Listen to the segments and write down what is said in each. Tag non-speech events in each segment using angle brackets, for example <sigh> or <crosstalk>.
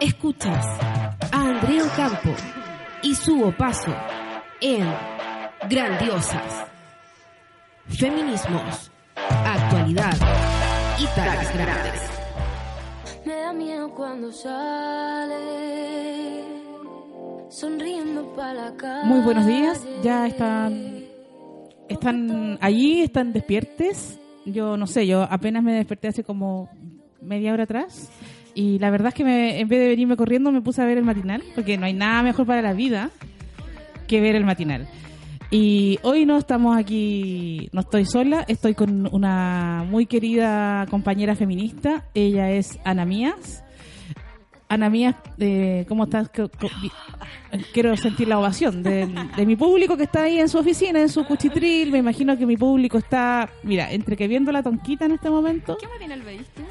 Escuchas a Andrea Campo y su opaso en Grandiosas. Feminismos, actualidad y taras grandes. Me da miedo cuando Muy buenos días, ya están están allí, están despiertes. Yo no sé, yo apenas me desperté hace como media hora atrás y la verdad es que me- en vez de venirme corriendo me puse a ver el matinal porque no hay nada mejor para la vida que ver el matinal. Y hoy no estamos aquí, no estoy sola, estoy con una muy querida compañera feminista. Ella es Ana Mías. Ana Mías, eh, ¿cómo estás? Quiero sentir la ovación de, de mi público que está ahí en su oficina, en su cuchitril. Me imagino que mi público está, mira, entre que viendo la tonquita en este momento. ¿Qué matinal veiste?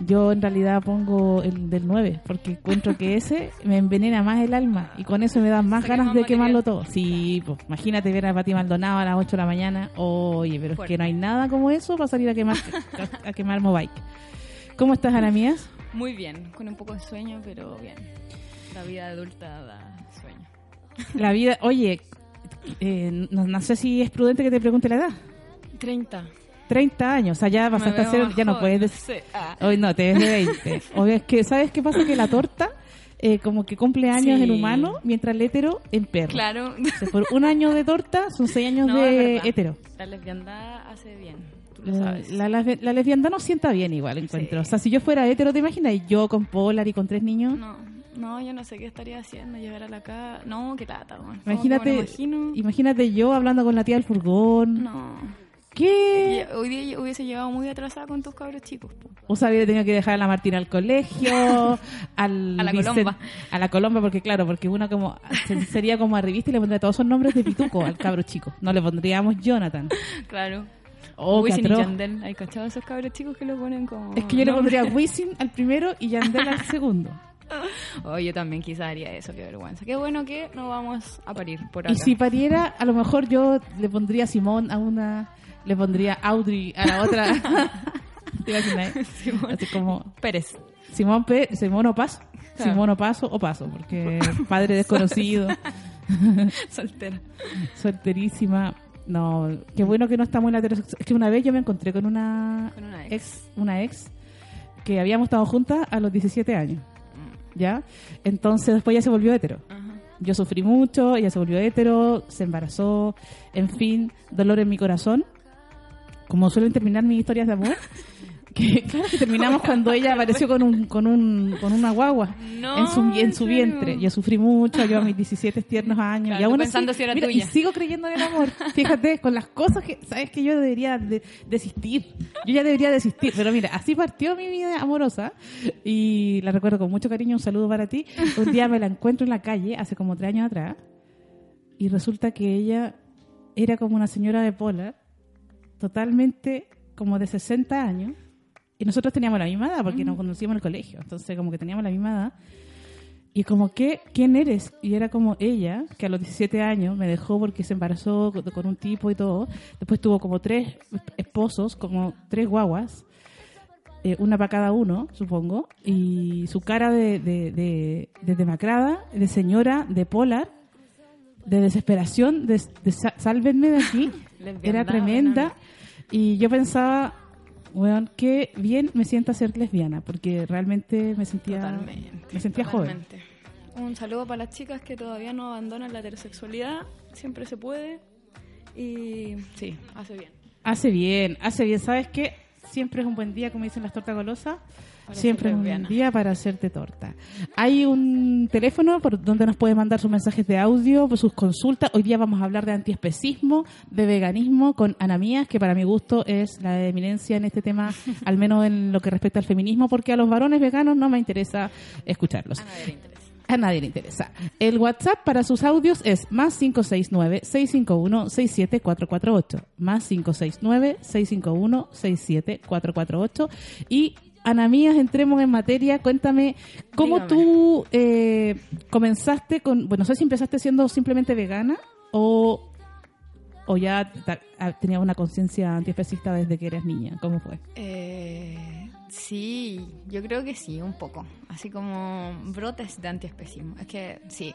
Yo en realidad pongo el del 9, porque encuentro que ese me envenena más el alma y con eso me dan más ganas más de material. quemarlo todo. Sí, pues imagínate ver a Pati Maldonado a las 8 de la mañana. Oye, pero es que no hay nada como eso para salir a quemar a, a quemar Mobike. ¿Cómo estás, Ana Mías? Muy bien, con un poco de sueño, pero bien. La vida adulta da sueño. La vida, oye, eh, no, no sé si es prudente que te pregunte la edad. 30. 30 años, o sea, ya pasaste a ser, ya no puedes decir... Ah. Hoy no, te ves de 20. <laughs> O es que, ¿sabes qué pasa? Que la torta, eh, como que cumple años Sí. en humano, mientras el hétero en perro. Claro. O sea, por un año de torta son seis años No, de hetero. La lesbiandad hace bien. Lo La, sabes. la, la, la lesbiandad no sienta bien igual, encuentro. Sí. O sea, si yo fuera hetero, ¿te imaginas? Yo con Polar y con tres niños. No, no, yo no sé qué estaría haciendo. Llegar a la casa. No, qué lata, Imagínate, imagínate yo hablando con la tía del furgón. No. ¿Qué? Hoy día hubiese llegado muy atrasada con tus cabros chicos. O sea, hubiera tenido que dejar a la Martina al colegio, <laughs> al A la Colomba. A la Colomba, porque claro, porque uno como se- sería como arribista y le pondría todos esos nombres de pituco al cabro chico. No le pondríamos Jonathan. <laughs> Claro. Oh, Wisin y. Yandel. ¿Hay cachado esos cabros chicos que lo ponen como. Es que yo le pondría Wisin al primero y Yandel al segundo. <laughs> Oh, yo también quizá haría eso, qué vergüenza. Qué bueno que no vamos a parir por acá. Y si pariera, a lo mejor yo le pondría Simón a una, le pondría Audrey a la otra. <laughs> ¿Te imaginas? Así como Pérez. Simón, P, Simón o Paso. Claro. Simón o Paso o Paso, porque padre desconocido. <laughs> Soltera. solterísima. No, qué bueno que no estamos en la heterosexual. Es que una vez yo me encontré con una, Con una ex. ex, una ex que habíamos estado juntas a los 17 años. ¿Ya? Entonces después ya se volvió hetero. Ajá. Yo sufrí mucho, ella se volvió hetero, se embarazó, en fin, dolor en mi corazón. Como suelen terminar mis historias de amor. <laughs> <laughs> Que claro que terminamos cuando ella apareció con un con un con una guagua No, en su en ¿en su vientre. Yo sufrí mucho, yo a mis 17 tiernos años Claro, y aún tú así- pensando si era mira, tuya. y sigo creyendo en el amor. Fíjate, con las cosas que sabes que yo debería de- desistir. Yo ya debería desistir, pero mira, así partió mi vida amorosa y la recuerdo con mucho cariño, un saludo para ti. Un día me la encuentro en la calle hace como tres años atrás y resulta que ella era como una señora de Polar, totalmente como de 60 años. Y nosotros teníamos la misma edad porque nos conocíamos en el colegio. Entonces, como que teníamos la misma edad. Y como que, ¿quién eres? Y era como ella, que a los 17 años me dejó porque se embarazó con, un tipo y todo. Después tuvo como tres esposos, como tres guaguas. eh, una para cada uno, supongo. Y su cara de, de, de, de demacrada, de señora, de polar, de desesperación, de, de sálvenme de aquí, <laughs> era tremenda. Y yo pensaba, weón, qué bien me sienta ser lesbiana, porque realmente me sentía, Totalmente. me sentía joven. Un saludo para las chicas que todavía no abandonan la heterosexualidad. Siempre se puede. Y sí, hace bien. Hace bien, hace bien. ¿Sabes qué? siempre es un buen día, como dicen las tortas golosas. Siempre un día para hacerte torta. Hay un teléfono por donde nos puede mandar sus mensajes de audio, sus consultas. Hoy día vamos a hablar de antiespecismo, de veganismo con Ana Mías, que para mi gusto es la eminencia en este tema, <laughs> al menos en lo que respecta al feminismo, porque a los varones veganos no me interesa escucharlos. A nadie le interesa. A nadie le interesa. El WhatsApp para sus audios es más 569-651-67448. Más 569-651-67448. Y, Ana Mías, entremos en materia. Cuéntame, ¿cómo Dígame. tú eh, comenzaste con... Bueno, no sé si empezaste siendo simplemente vegana o, o ya ah, tenías una conciencia antiespecista desde que eras niña. ¿Cómo fue? Eh, sí, yo creo que sí, un poco. Así como brotes de antiespecismo. Es que sí.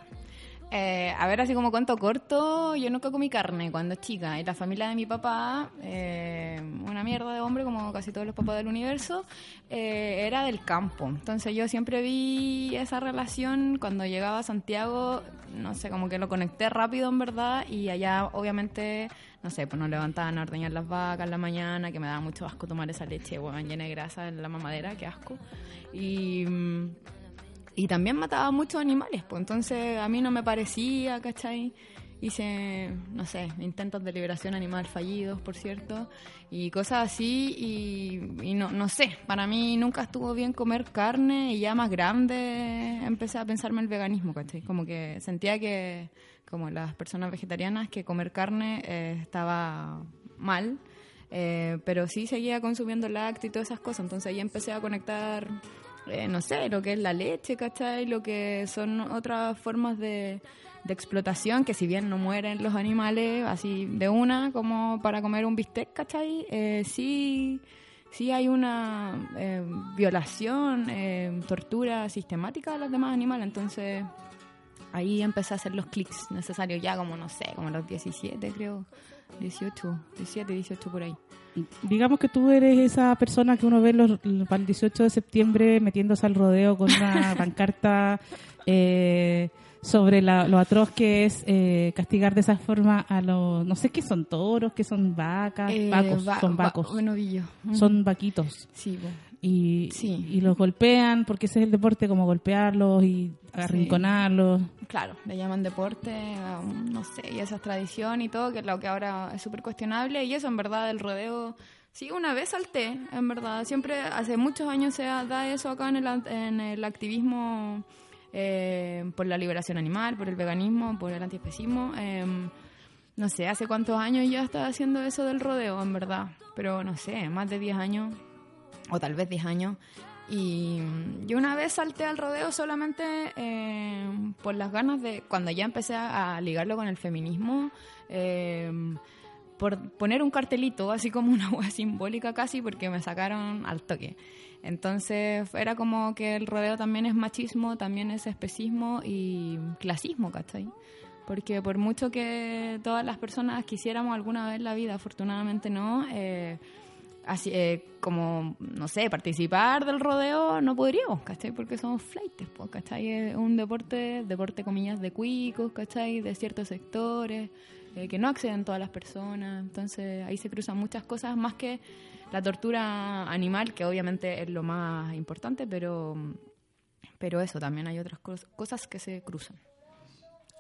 Eh, a ver, así como cuento corto, yo nunca comí carne cuando chica. Y la familia de mi papá, eh, una mierda de hombre, como casi todos los papás del universo, eh, era del campo. Entonces yo siempre vi esa relación cuando llegaba a Santiago, no sé, como que lo conecté rápido en verdad. Y allá, obviamente, no sé, pues nos levantaban a ordeñar las vacas en la mañana, que me daba mucho asco tomar esa leche, bueno, llena de grasa en la mamadera, qué asco. Y. y también mataba muchos animales, pues entonces a mí no me parecía, ¿cachai? Hice, no sé, intentos de liberación animal fallidos, por cierto, y cosas así, y, no, no sé, para mí nunca estuvo bien comer carne, y ya más grande empecé a pensarme el veganismo, ¿cachai? Como que sentía que, como las personas vegetarianas, que comer carne eh, estaba mal, eh, pero sí seguía consumiendo lácteos y todas esas cosas, entonces ahí empecé a conectar eh, no sé, lo que es la leche, ¿cachai? Lo que son otras formas de, explotación, que si bien no mueren los animales así de una, como para comer un bistec, ¿cachai? Eh, sí, sí hay una eh, violación, eh, tortura sistemática de los demás animales, entonces ahí empecé a hacer los clics necesarios, ya como, no sé, como los 17 creo, 18, 17, 18 por ahí. Digamos que tú eres esa persona que uno ve los, para el 18 de septiembre metiéndose al rodeo con una <laughs> pancarta eh, sobre la- lo atroz que es eh, castigar de esa forma a los, no sé qué son toros, qué son vacas, Eh, vacos, va- son vacos, son vaquitos. Sí, po. Y, Sí. y los golpean porque ese es el deporte, como golpearlos y arrinconarlos. Claro, le llaman deporte, no sé, y esa es tradición y todo, que es lo que ahora es súper cuestionable. Y eso, en verdad, el rodeo, sí, una vez salté, en verdad. Siempre, hace muchos años se da eso acá en el, en el activismo eh, por la liberación animal, por el veganismo, por el antiespecismo. em, no sé, hace cuántos años ya estaba haciendo eso del rodeo, en verdad. Pero no sé, más de 10 años, o tal vez 10 años. Y mm, yo una vez salté al rodeo solamente eh, por las ganas de, cuando ya empecé a, a ligarlo con el feminismo, eh, por poner un cartelito, así como una <laughs> hueá simbólica casi, porque me sacaron al toque. Entonces era como que el rodeo también es machismo, también es especismo y clasismo, ¿cachai? Porque por mucho que todas las personas quisiéramos alguna vez la vida, afortunadamente no, eh, así eh, como, no sé, participar del rodeo no podríamos, ¿cachai? Porque somos flightes, ¿cachai? Es un deporte, deporte comillas de cuicos, ¿cachai? De ciertos sectores, eh, que no acceden todas las personas, entonces ahí se cruzan muchas cosas, más que la tortura animal, que obviamente es lo más importante, pero, pero eso, también hay otras cos- cosas que se cruzan,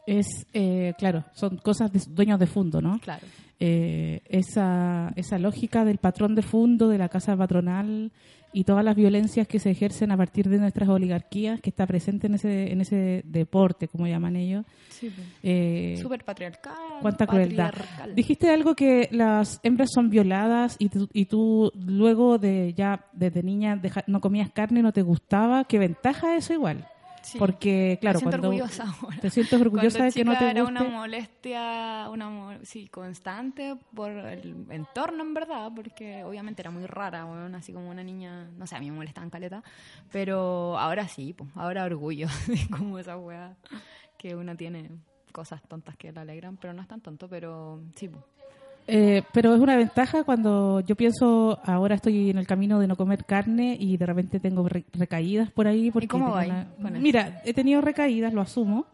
Es, eh, claro, son cosas de dueños de fondo, ¿no? claro. eh, esa, esa lógica del patrón de fondo, de la casa patronal y todas las violencias que se ejercen a partir de nuestras oligarquías que está presente en ese, en ese deporte, como llaman ellos. Sí, pues. Eh, patriarcal. cuánta crueldad. patriarcal. Dijiste algo que las hembras son violadas y y tú luego de ya desde niña deja- no comías carne y no te gustaba. ¿Qué ventaja eso igual? Sí. Porque, claro, Me siento cuando orgullosa <laughs> ahora. te sientes orgullosa Cuando de que no te era guste. una molestia, una sí, constante por el entorno, en verdad, porque obviamente era muy rara, así como una niña, no sé, a mí me molestaban caleta, pero ahora sí, pues, ahora orgullo <laughs> de como esa weá que uno tiene cosas tontas que la alegran, pero no es tan tonto, pero sí, pues. Eh, pero es una ventaja cuando yo pienso, ahora estoy en el camino de no comer carne y de repente tengo re- recaídas por ahí. Porque cómo va una-? Mira, he tenido recaídas, lo asumo,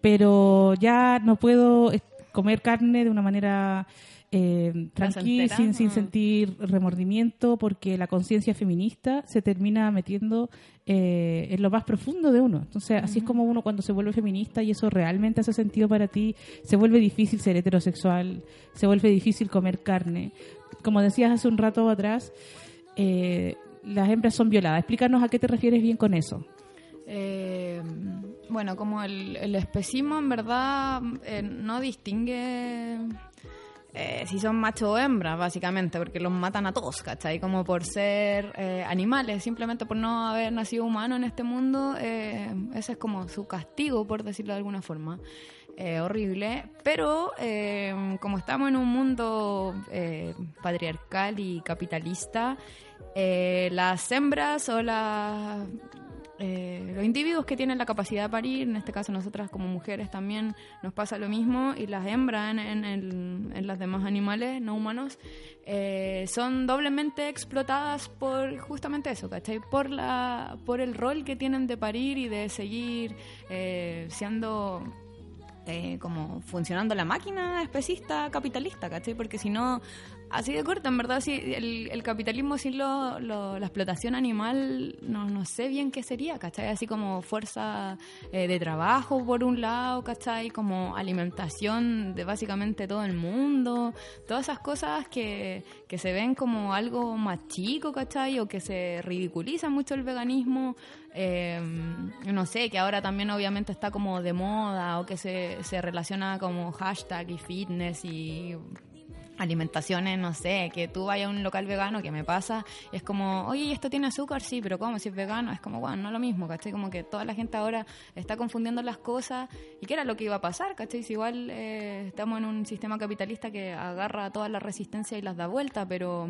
pero ya no puedo, es- comer carne de una manera eh, tranquila, sin, sin mm. sentir remordimiento, porque la conciencia feminista se termina metiendo eh, en lo más profundo de uno. Entonces, así es como uno cuando se vuelve feminista y eso realmente hace sentido para ti, se vuelve difícil ser heterosexual, se vuelve difícil comer carne. Como decías hace un rato atrás, eh, las hembras son violadas. Explícanos a qué te refieres bien con eso. Eh, bueno, como el, el especismo en verdad no distingue eh, si son macho o hembra, básicamente, porque los matan a todos, ¿cachai? Como por ser eh, animales, simplemente por no haber nacido humano en este mundo, eh, ese es como su castigo, por decirlo de alguna forma. Eh, horrible, pero como estamos en un mundo patriarcal y capitalista, las hembras o las eh, los individuos que tienen la capacidad de parir, en este caso nosotras como mujeres también nos pasa lo mismo, y las hembras en, en, el- en los demás animales no humanos eh, son doblemente explotadas por justamente eso, ¿cachai? Por, la, por el rol que tienen de parir y de seguir eh, siendo eh, como funcionando la máquina especista capitalista, ¿cachai? Porque si no, así de corto, en verdad, si el, capitalismo sin lo, lo- la explotación animal, no, no sé bien qué sería, ¿cachai? Así como fuerza eh, de trabajo por un lado, ¿cachai? Como alimentación de básicamente todo el mundo, todas esas cosas que, que se ven como algo más chico, ¿cachai? O que se ridiculiza mucho el veganismo, eh, no sé, que ahora también obviamente está como de moda o que se, se relaciona como hashtag y fitness y alimentaciones, no sé, que tú vayas a un local vegano, que me pasa, y es como, oye, ¿esto tiene azúcar? Sí, pero ¿cómo? Si es vegano, es como, bueno, no es lo mismo, ¿cachai? Como que toda la gente ahora está confundiendo las cosas, y qué era lo que iba a pasar, ¿cachai? Si igual eh, estamos en un sistema capitalista que agarra toda la resistencia y las da vuelta, pero...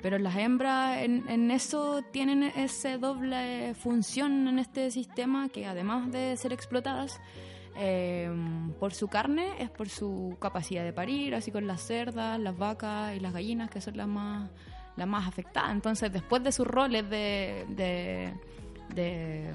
Pero las hembras en, en eso tienen ese doble función en este sistema que además de ser explotadas eh, por su carne es por su capacidad de parir, así con las cerdas, las vacas y las gallinas que son las más las más afectadas. Entonces después de sus roles de, de,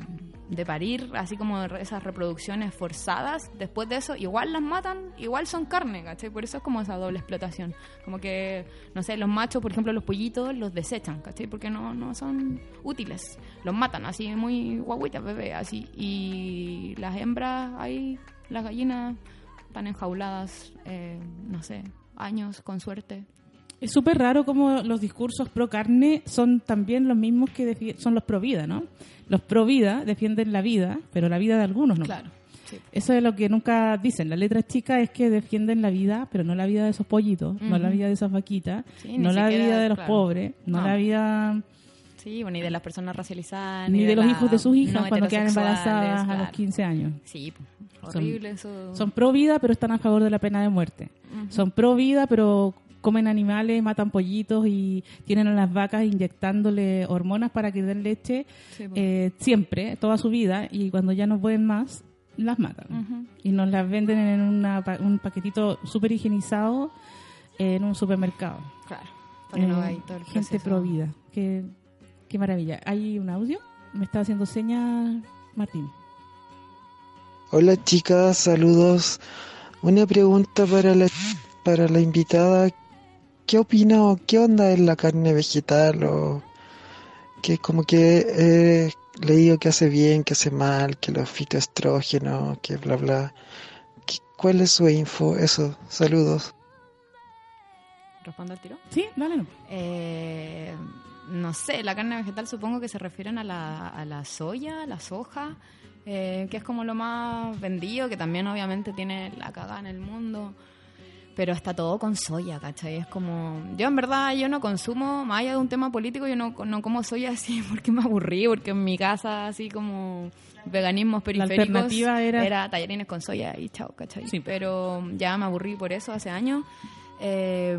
de parir, así como esas reproducciones forzadas, después de eso igual las matan, igual son carne, ¿cachai? Por eso es como esa doble explotación. Como que, no sé, los machos, por ejemplo, los pollitos los desechan, ¿cachai? Porque no, no son útiles. Los matan así, muy guaguitas, bebé, así. Y las hembras ahí, las gallinas, están enjauladas, eh, no sé, años con suerte. Es súper raro como los discursos pro carne son también los mismos que son los pro vida, ¿no? Los pro vida defienden la vida, pero la vida de algunos no. Claro. Sí. Eso es lo que nunca dicen. La letra chica es que defienden la vida, pero no la vida de esos pollitos, no la vida de esas vaquitas, Sí, no ni la vida de los claro. pobres, no, No. la vida Sí, bueno, ni de las personas racializadas. ni de los la- hijos de sus hijas no cuando quedan embarazadas a los claro. 15 años. Sí, po, Son- horrible eso. Son pro vida, pero están a favor de la pena de muerte. Son pro vida, pero comen animales, matan pollitos y tienen a las vacas inyectándole hormonas para que den leche Sí, po. eh, siempre, toda su vida, y cuando ya no pueden más, las matan. Y nos las venden en una pa- un paquetito súper higienizado en un supermercado. Claro, para que no Eh, hay todo el gente proceso. pro vida. Qué, qué maravilla. ¿Hay un audio? Me está haciendo señas Martín. Hola chicas, saludos. Una pregunta para la, para la invitada. ¿Qué opina o qué onda es la carne vegetal? O que como que he leído que hace bien, que hace mal, que los fitoestrógenos, que bla bla. ¿Qué- ¿Cuál es su info? Eso, saludos. ¿Respondo al tiro? Sí, dale. no. Eh, no sé, la carne vegetal supongo que se refieren a la, a la soya, a la soja, eh, que es como lo más vendido, que también obviamente tiene la cagada en el mundo. Pero está todo con soya, ¿cachai? Es como... Yo en verdad, yo no consumo, más allá de un tema político, yo no, no como soya así <laughs> porque me aburrí, porque en mi casa así como veganismos periféricos alternativa era- tallarines con soya y chao, ¿cachai? Sí. Pero ya me aburrí por eso hace años. Eh,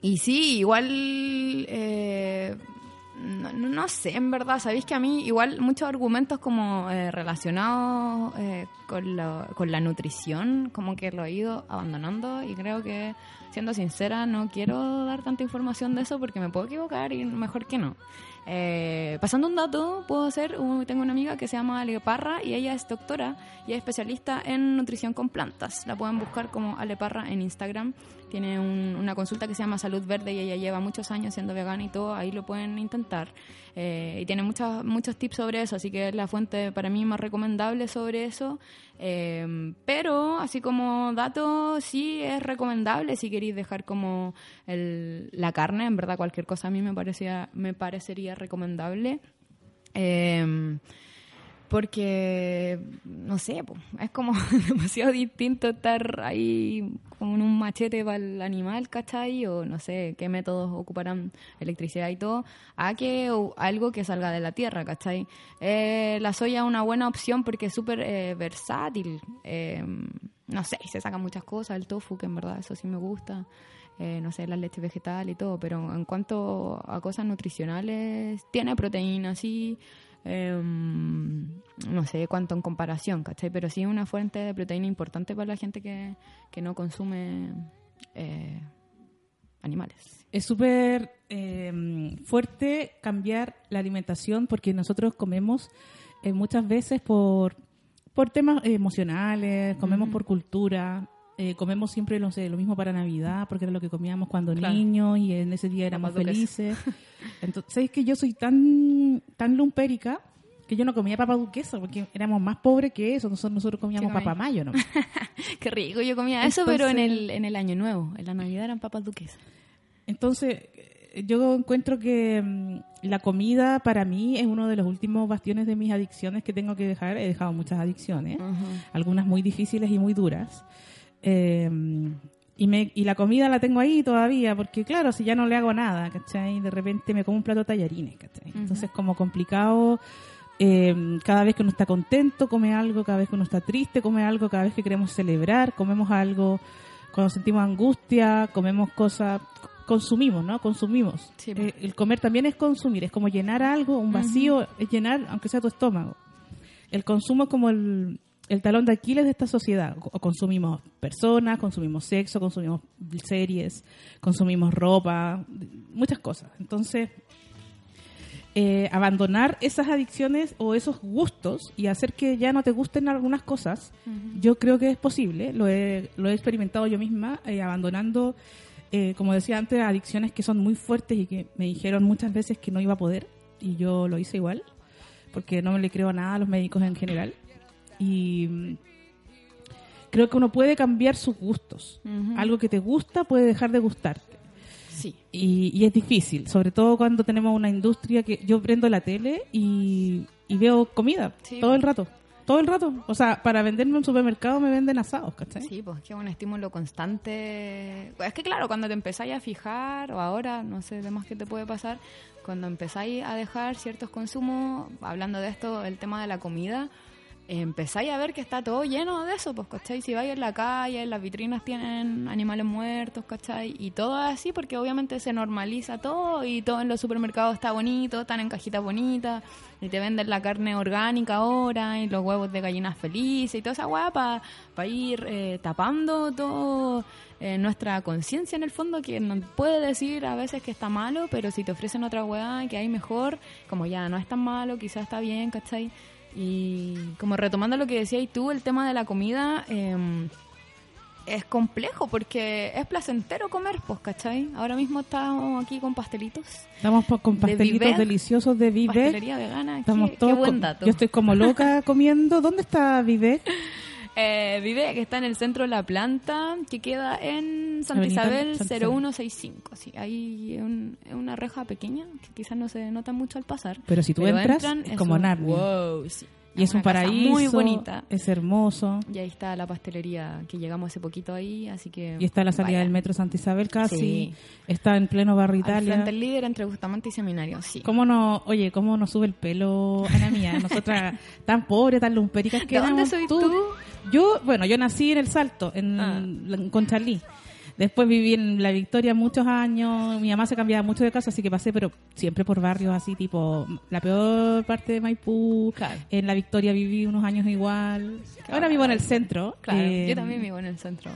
y sí, igual, eh, no, no- sé, en verdad, sabéis que a mí igual muchos argumentos como eh, relacionados eh, con, la, con la nutrición, como que lo he ido abandonando y creo que, siendo sincera, no quiero dar tanta información de eso porque me puedo equivocar y mejor que no. Eh, pasando un dato, puedo hacer, tengo una amiga que se llama Ale Parra y ella es doctora y es especialista en nutrición con plantas. La pueden buscar como Ale Parra en Instagram. Tiene un- una consulta que se llama Salud Verde y ella lleva muchos años siendo vegana y todo, ahí lo pueden intentar. Eh, y tiene muchos muchos tips sobre eso, así que es la fuente para mí más recomendable sobre eso. Eh, pero así como dato, sí es recomendable si queréis dejar como el- la carne, en verdad cualquier cosa a mí me, parecía, me parecería recomendable. Eh, porque, no sé, es como <laughs> demasiado distinto estar ahí con un machete para el animal, ¿cachai? O no sé qué métodos ocuparán electricidad y todo, a que algo que salga de la tierra, ¿cachai? Eh, la soya es una buena opción porque es súper eh, versátil. eh, no sé, se sacan muchas cosas, el tofu, que en verdad eso sí me gusta. eh, no sé, la leche vegetal y todo, pero en cuanto a cosas nutricionales, tiene proteína, sí, em, no sé cuánto en comparación, ¿cachai? Pero sí es una fuente de proteína importante para la gente que, que no consume eh, animales. Es súper eh, fuerte cambiar la alimentación porque nosotros comemos eh, muchas veces por, por temas emocionales, comemos por cultura, eh, comemos siempre no sé, lo mismo para Navidad porque era lo que comíamos cuando Claro. niños y en ese día éramos felices. Entonces, ¿sabes que yo soy tan, tan lumpérica? Que yo no comía papa duquesa porque éramos más pobres que eso. Nosotros, nosotros comíamos comí? papa mayo, ¿no? <laughs> Qué rico, yo comía eso, pero en el, en el año nuevo, en la Navidad eran papas duques. Entonces, yo encuentro que mm, la comida para mí es uno de los últimos bastiones de mis adicciones que tengo que dejar. He dejado muchas adicciones, algunas muy difíciles y muy duras. Eh, y, me, y la comida la tengo ahí todavía, porque claro, si ya no le hago nada, ¿cachai? De repente me como un plato de tallarines, ¿cachai? Entonces, como complicado, eh, cada vez que uno está contento, come algo, cada vez que uno está triste, come algo, cada vez que queremos celebrar, comemos algo, cuando sentimos angustia, comemos cosas, consumimos, ¿no? Consumimos. Sí. Eh, el comer también es consumir, es como llenar algo, un vacío, es llenar, aunque sea tu estómago. El consumo es como el, el talón de Aquiles de esta sociedad. O consumimos personas, consumimos sexo, consumimos series, consumimos ropa, muchas cosas. Entonces, eh, abandonar esas adicciones o esos gustos y hacer que ya no te gusten algunas cosas, yo creo que es posible. Lo he, lo he experimentado yo misma, eh, abandonando, eh, como decía antes, adicciones que son muy fuertes y que me dijeron muchas veces que no iba a poder. Y yo lo hice igual, porque no me le creo nada a los médicos en general. Y creo que uno puede cambiar sus gustos. Algo que te gusta puede dejar de gustarte. Sí. Y, y es difícil, sobre todo cuando tenemos una industria que yo prendo la tele y, y veo comida Sí. todo el rato. Todo el rato. O sea, para venderme en un supermercado me venden asados, ¿cachai? Sí, pues que es un estímulo constante. Es que claro, cuando te empezáis a fijar, o ahora, no sé, de más que te puede pasar, cuando empezáis a dejar ciertos consumos, hablando de esto, el tema de la comida, empezáis a ver que está todo lleno de eso, pues, ¿cachai? Si vais en la calle, las vitrinas tienen animales muertos, ¿cachai? Y todo así porque obviamente se normaliza todo y todo en los supermercados está bonito, están en cajitas bonitas y te venden la carne orgánica ahora y los huevos de gallinas felices y toda esa hueá para ir eh, tapando todo eh, nuestra conciencia en el fondo que nos puede decir a veces que está malo, pero si te ofrecen otra hueá que hay mejor, como ya no es tan malo, quizás está bien, ¿cachai? Y como retomando lo que decías tú, el tema de la comida em, es complejo porque es placentero comer, pues, ¿cachai? Ahora mismo estamos aquí con pastelitos, Estamos con De pastelitos Vivet, deliciosos de Vivet. pastelería vegana, Estamos qué, qué todos buen con- dato. Yo estoy como loca comiendo. ¿Dónde está Vivet? <laughs> Eh, vive que está en el centro de la planta, que queda en Santa Isabel Santa Isabel. 0165. Sí, es un- una reja pequeña que quizás no se nota mucho al pasar. Pero si tú entras, es como un- Narnia. Wow, sí. Y es un paraíso. muy bonita. Es hermoso. Y ahí está la pastelería que llegamos hace poquito ahí, así que... Y está la salida vaya. del metro Santa Isabel casi. Sí. Está en pleno barrio Al Italia. frente del líder entre Bustamante y Seminario, sí. ¿Cómo no, oye, cómo nos sube el pelo, Ana mía? <laughs> Nosotras tan pobres, tan lumpéricas que ¿De dónde soy tú? Yo, bueno, yo nací en El Salto, en, Ah. en Conchalí. Después viví en La Victoria muchos años. Mi mamá se cambiaba mucho de casa, así que pasé, pero siempre por barrios así, tipo la peor parte de Maipú. Claro. En La Victoria viví unos años igual. Ahora vivo en el centro. Claro, Eh, yo también vivo en el centro.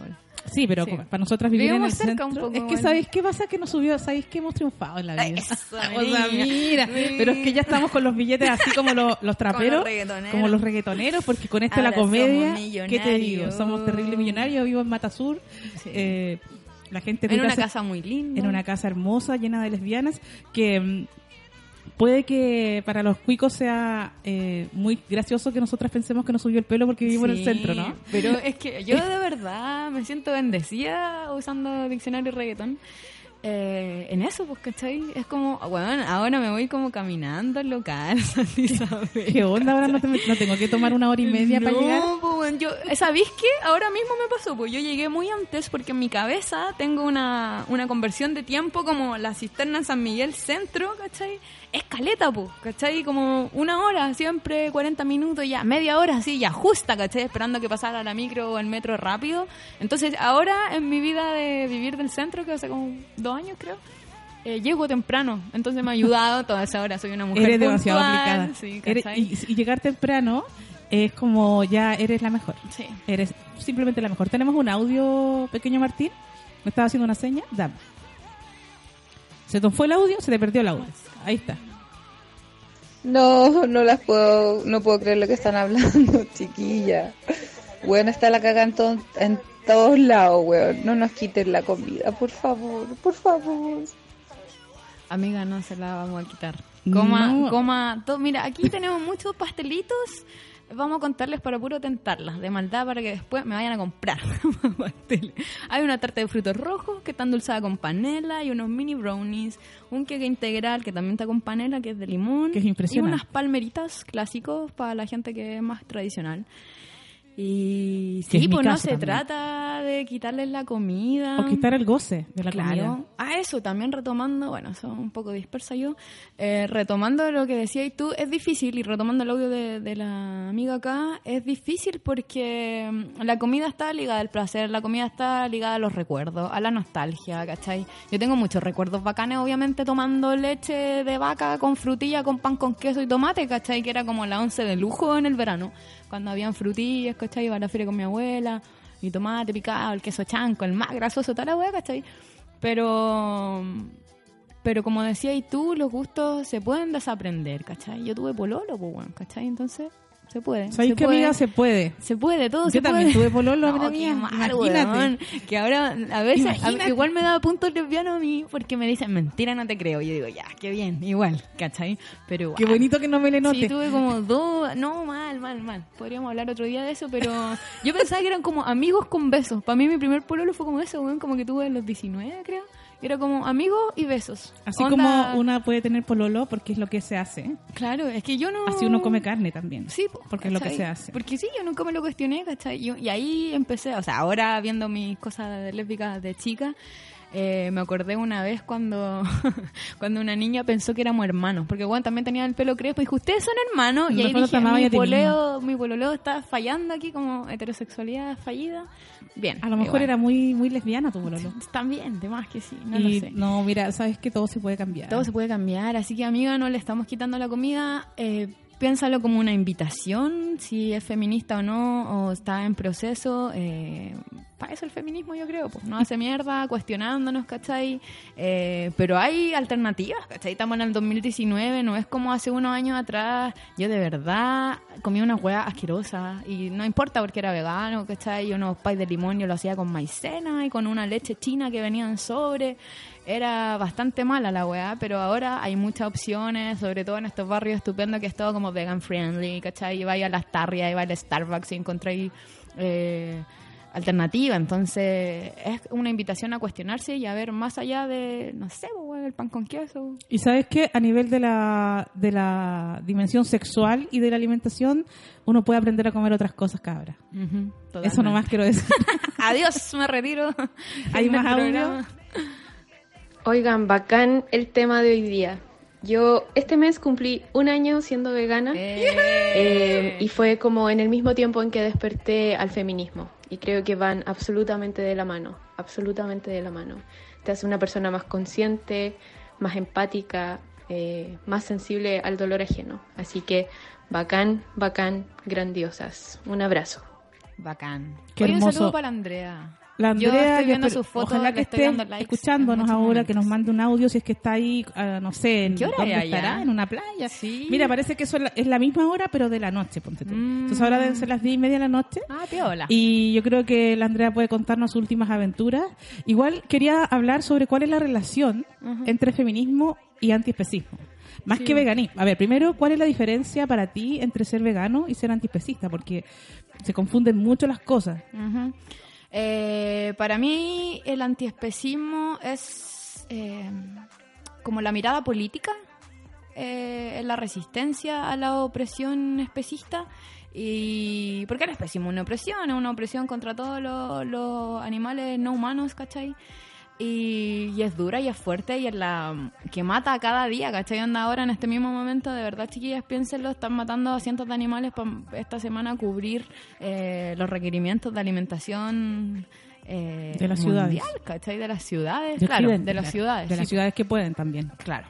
Sí, pero Sí. para nosotras vivir en el Vivimos cerca centro... un poco es que. ¿sabéis qué pasa? Que nos subió, ¿sabéis que hemos triunfado en la vida? Eso, <laughs> o sea, mira, pero es que ya estamos con los billetes así como <laughs> los, los traperos, como los reggaetoneros, porque con esto de la comedia, somos ¿qué te digo? Somos terribles millonarios, vivo en Matasur, Sí. eh, la gente En una se- casa muy linda. en una casa hermosa, llena de lesbianas, que mm, puede que para los cuicos sea eh, muy gracioso que nosotras pensemos que nos subió el pelo porque vivimos en el centro, ¿no? Pero es que yo <laughs> de verdad me siento bendecida usando diccionario reggaetón. Eh, en eso, pues, ¿cachai? Es como, bueno, ahora me voy como caminando al local, <laughs> Isabel. ¿Qué onda? Ahora no, te- no tengo que tomar una hora y media para llegar. No, pues, bueno, yo, ¿sabéis qué? Ahora mismo me pasó, pues yo llegué muy antes porque en mi cabeza tengo una, una conversión de tiempo como la cisterna en San Miguel Centro, ¿cachai? Escaleta, pues, ¿cachai? Como una hora, siempre 40 minutos, ya media hora, así, ya justa, ¿cachai? Esperando que pasara la micro o el metro rápido. Entonces, ahora en mi vida de vivir del centro, que hace como dos años creo, eh, llego temprano. Entonces me ha ayudado toda esa hora, soy una mujer Eres demasiado aplicada. Sí, Eres- ¿cachai? y, y llegar temprano es como ya eres la mejor. Sí. Eres simplemente la mejor. Tenemos un audio, pequeño Martín. Me estaba haciendo una seña. Dame. Se te fue el audio, se te perdió el audio. Ahí está. No, no las puedo, no puedo creer lo que están hablando, <laughs> chiquilla. Bueno, está la caga en, to- en todos lados, weón. No nos quiten la comida, por favor, por favor. Amiga, no se la vamos a quitar. Coma, No. coma, todo. Mira, aquí tenemos muchos pastelitos. Vamos a contarles para puro tentarlas, de maldad, para que después me vayan a comprar <laughs> pasteles. Hay una tarta de frutos rojos que está endulzada con panela y unos mini brownies, un queque integral que también está con panela, que es de limón. Que es y impresionante. unas palmeritas clásicos para la gente que es más tradicional. Y sí, pues no se también. trata de quitarles la comida. O quitar el goce de la Claro. comida. A eso también retomando, bueno, eso un poco dispersa yo, eh, retomando lo que decías tú, es difícil, y retomando el audio de, de la amiga acá, es difícil porque mm, la comida está ligada al placer, la comida está ligada a los recuerdos, a la nostalgia, ¿cachai? Yo tengo muchos recuerdos bacanes, obviamente, tomando leche de vaca con frutilla, con pan con queso y tomate, ¿cachai? Que era como la once de lujo en el verano, cuando habían frutillas, ¿cachai? Iba a con mi abuela, y tomate picado, el queso chanco, el más grasoso, toda la hueá, ¿cachai? Pero, pero como decías tú, los gustos se pueden desaprender, ¿cachai? Yo tuve pololo, pues, ¿cachai? Entonces, se puede. ¿Sabéis puede. amiga? Se puede. Se puede, todo Yo se también puede. tuve pololo, No, mía. mal, weón. Que ahora, a veces, a- igual me da puntos lesbianos a mí porque me dicen, mentira, no te creo. Yo digo, ya, qué bien, igual, ¿cachai? Pero igual. Qué bonito que no me le note. Sí, tuve como dos, no, mal, mal, mal. Podríamos hablar otro día de eso, pero <laughs> yo pensaba que eran como amigos con besos. Para mí mi primer pololo fue como eso, weón, como que tuve a los 19, creo. Era como amigos y besos. Así Onda- como una puede tener pololo porque es lo que se hace. Claro, es que yo no... Así uno come carne también. Sí, po, porque es lo que se hace. Porque sí, yo nunca me lo cuestioné, ¿cachai? Yo- y ahí empecé, o sea, ahora viendo mis cosas lésbicas de chica, eh, me acordé una vez cuando <laughs> cuando una niña pensó que éramos hermanos, porque bueno, también tenía el pelo crespo y dijo, ustedes son hermanos, y ahí dije, mi poleo, mi pololeo está fallando aquí como heterosexualidad fallida. Bien. A lo mejor igual. era muy muy lesbiana tu pololo. También, de más que sí, no y lo sé. no, mira, sabes que todo se puede cambiar. Todo se puede cambiar, así que amiga, no le estamos quitando la comida. Eh, piénsalo como una invitación, si es feminista o no, o está en proceso. Eh, para eso el feminismo, yo creo, pues no hace mierda, cuestionándonos, ¿cachai? Eh, pero hay alternativas, ¿cachai? Estamos en el 2019, no es como hace unos años atrás. Yo de verdad comía una hueá asquerosa y no importa porque era vegano, ¿cachai? Y unos pais de limón yo lo hacía con maicena y con una leche china que venía en sobre. Era bastante mala la weá, pero ahora hay muchas opciones, sobre todo en estos barrios estupendos que es todo como vegan friendly, ¿cachai? Y vaya a las tarrias, y vaya al Starbucks y encontráis eh, alternativa. Entonces es una invitación a cuestionarse y a ver más allá de, no sé, pues, el pan con queso. Y sabes que a nivel de la, de la dimensión sexual y de la alimentación, uno puede aprender a comer otras cosas, cabra. Ujú, Eso totalmente. nomás quiero decir. <laughs> Adiós, me retiro. ¿Hay <laughs> más audio? Oigan, bacán el tema de hoy día. Yo este mes cumplí un año siendo vegana eh, y fue como en el mismo tiempo en que desperté al feminismo. Y creo que van absolutamente de la mano, absolutamente de la mano. Te hace una persona más consciente, más empática, eh, más sensible al dolor ajeno. Así que bacán, bacán, grandiosas. Un abrazo. Bacán. Qué Oye, un saludo para Andrea. La Yo Andrea, estoy viendo yo espero- sus fotos, ojalá que esté likes escuchándonos ahora, que nos momentos. mande un audio si es que está ahí, ah, no sé, en ¿Qué hora dónde estará, en una playa. Sí. Mira, parece que eso es la, es la misma hora, pero de la noche, ponte tú. Mm. Entonces ahora deben ser las diez y media de la noche. Ah, piola. Y yo creo que la Andrea puede contarnos sus últimas aventuras. Igual quería hablar sobre cuál es la relación entre feminismo y antiespecismo. Más que veganismo. A ver, primero, ¿cuál es la diferencia para ti entre ser vegano y ser antiespecista? Porque se confunden mucho las cosas. Ujú. Eh, para mí el antiespecismo es eh, como la mirada política, eh, la resistencia a la opresión especista. Y porque el especismo es una opresión, es una opresión contra todos los, los animales no humanos, ¿cachai? Y, y es dura y es fuerte y es la que mata cada día, ¿cachai? Anda ahora en este mismo momento, de verdad, chiquillas, piénsenlo, están matando a cientos de animales para esta semana cubrir eh, los requerimientos de alimentación eh, De las mundial, ciudades. ¿cachai? De las ciudades, De claro, de las claro. ciudades. De las sí. ciudades que pueden también. Claro.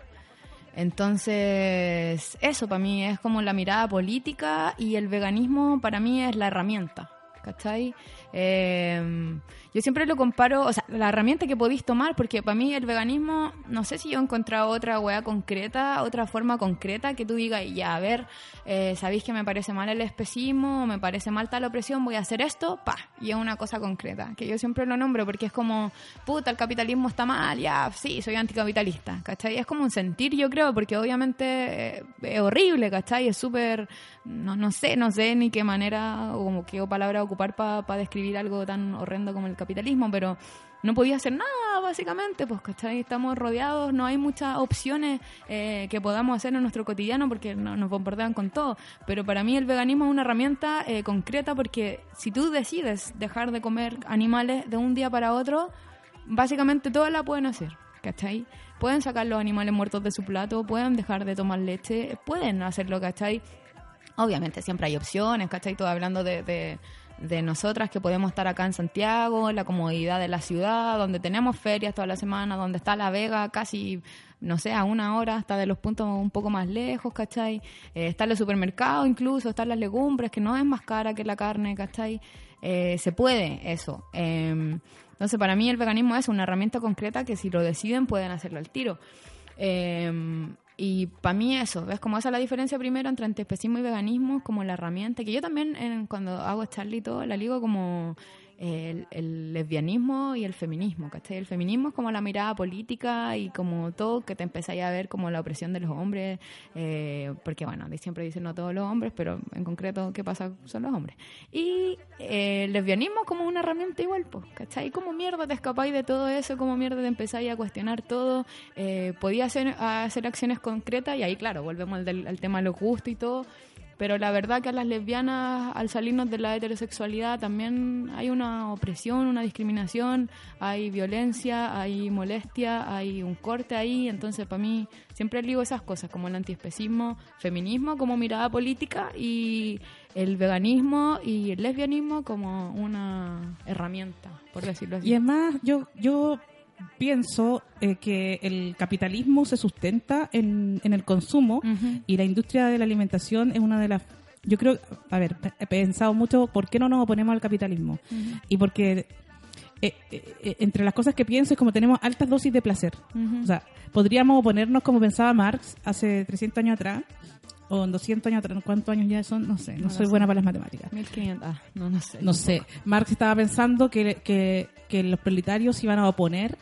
Entonces, eso para mí es como la mirada política y el veganismo para mí es la herramienta, ¿cachai? Eh, yo siempre lo comparo, o sea, la herramienta que podéis tomar, porque para mí el veganismo, no sé si yo he encontrado otra weá concreta, otra forma concreta que tú digas, ya, a ver, eh, sabéis que me parece mal el especismo, me parece mal tal opresión, voy a hacer esto, pa, y es una cosa concreta, que yo siempre lo nombro porque es como, puta, el capitalismo está mal, ya, sí, soy anticapitalista, ¿cachai? Es como un sentir, yo creo, porque obviamente eh, es horrible, ¿cachai? Es súper, no, no sé, no sé ni qué manera o como qué palabra ocupar para describir algo tan horrendo como el capitalismo, pero no podía hacer nada, básicamente, pues, ¿cachai? Estamos rodeados, no hay muchas opciones eh, que podamos hacer en nuestro cotidiano porque no- nos bombardean con todo. Pero para mí el veganismo es una herramienta eh, concreta porque si tú decides dejar de comer animales de un día para otro, básicamente todas la pueden hacer, ¿cachai? Pueden sacar los animales muertos de su plato, pueden dejar de tomar leche, pueden hacerlo, ¿cachai? Obviamente siempre hay opciones, ¿cachai? Todo hablando de, de, de nosotras que podemos estar acá en Santiago, en la comodidad de la ciudad, donde tenemos ferias toda la semana, donde está La Vega casi, no sé, a una hora, hasta de los puntos un poco más lejos, ¿cachai? Eh, está en los supermercados incluso, están las legumbres, que no es más cara que la carne, ¿cachai? Eh, se puede eso. Eh, entonces, para mí el veganismo es una herramienta concreta que si lo deciden pueden hacerlo al tiro. Eh, y para mí eso, ¿ves? Como esa es la diferencia primero entre antiespecismo y veganismo, como la herramienta, que yo también en- cuando hago Charlie y todo, la ligo como el, el lesbianismo y el feminismo, ¿cachai? El feminismo es como la mirada política y como todo que te empezáis a ver como la opresión de los hombres, eh, porque bueno, siempre dicen no todos los hombres, pero en concreto, ¿qué pasa? Son los hombres. Y eh, el lesbianismo como una herramienta igual, pues, ¿cachai? ¿Cómo mierda te escapáis de todo eso? ¿Cómo mierda te empezáis a cuestionar todo? Eh, podía hacer, hacer acciones concretas y ahí, claro, volvemos al, del- al tema de los gustos y todo. Pero la verdad que a las lesbianas, al salirnos de la heterosexualidad, también hay una opresión, una discriminación, hay violencia, hay molestia, hay un corte ahí. Entonces, para mí, siempre ligo esas cosas, como el antiespecismo, feminismo como mirada política y el veganismo y el lesbianismo como una herramienta, por decirlo así. Y además, yo, yo pienso eh, que el capitalismo se sustenta en, en el consumo y la industria de la alimentación es una de las... Yo creo, a ver, he pensado mucho por qué no nos oponemos al capitalismo. Y porque eh, eh, eh, entre las cosas que pienso es como tenemos altas dosis de placer. O sea, podríamos oponernos como pensaba Marx hace 300 años atrás, o 200 años atrás, ¿cuántos años ya son? No sé, no, soy sé. buena para las matemáticas. 1500, ah, no, no sé. No sé, Marx estaba pensando que, que, que los proletarios se iban a oponer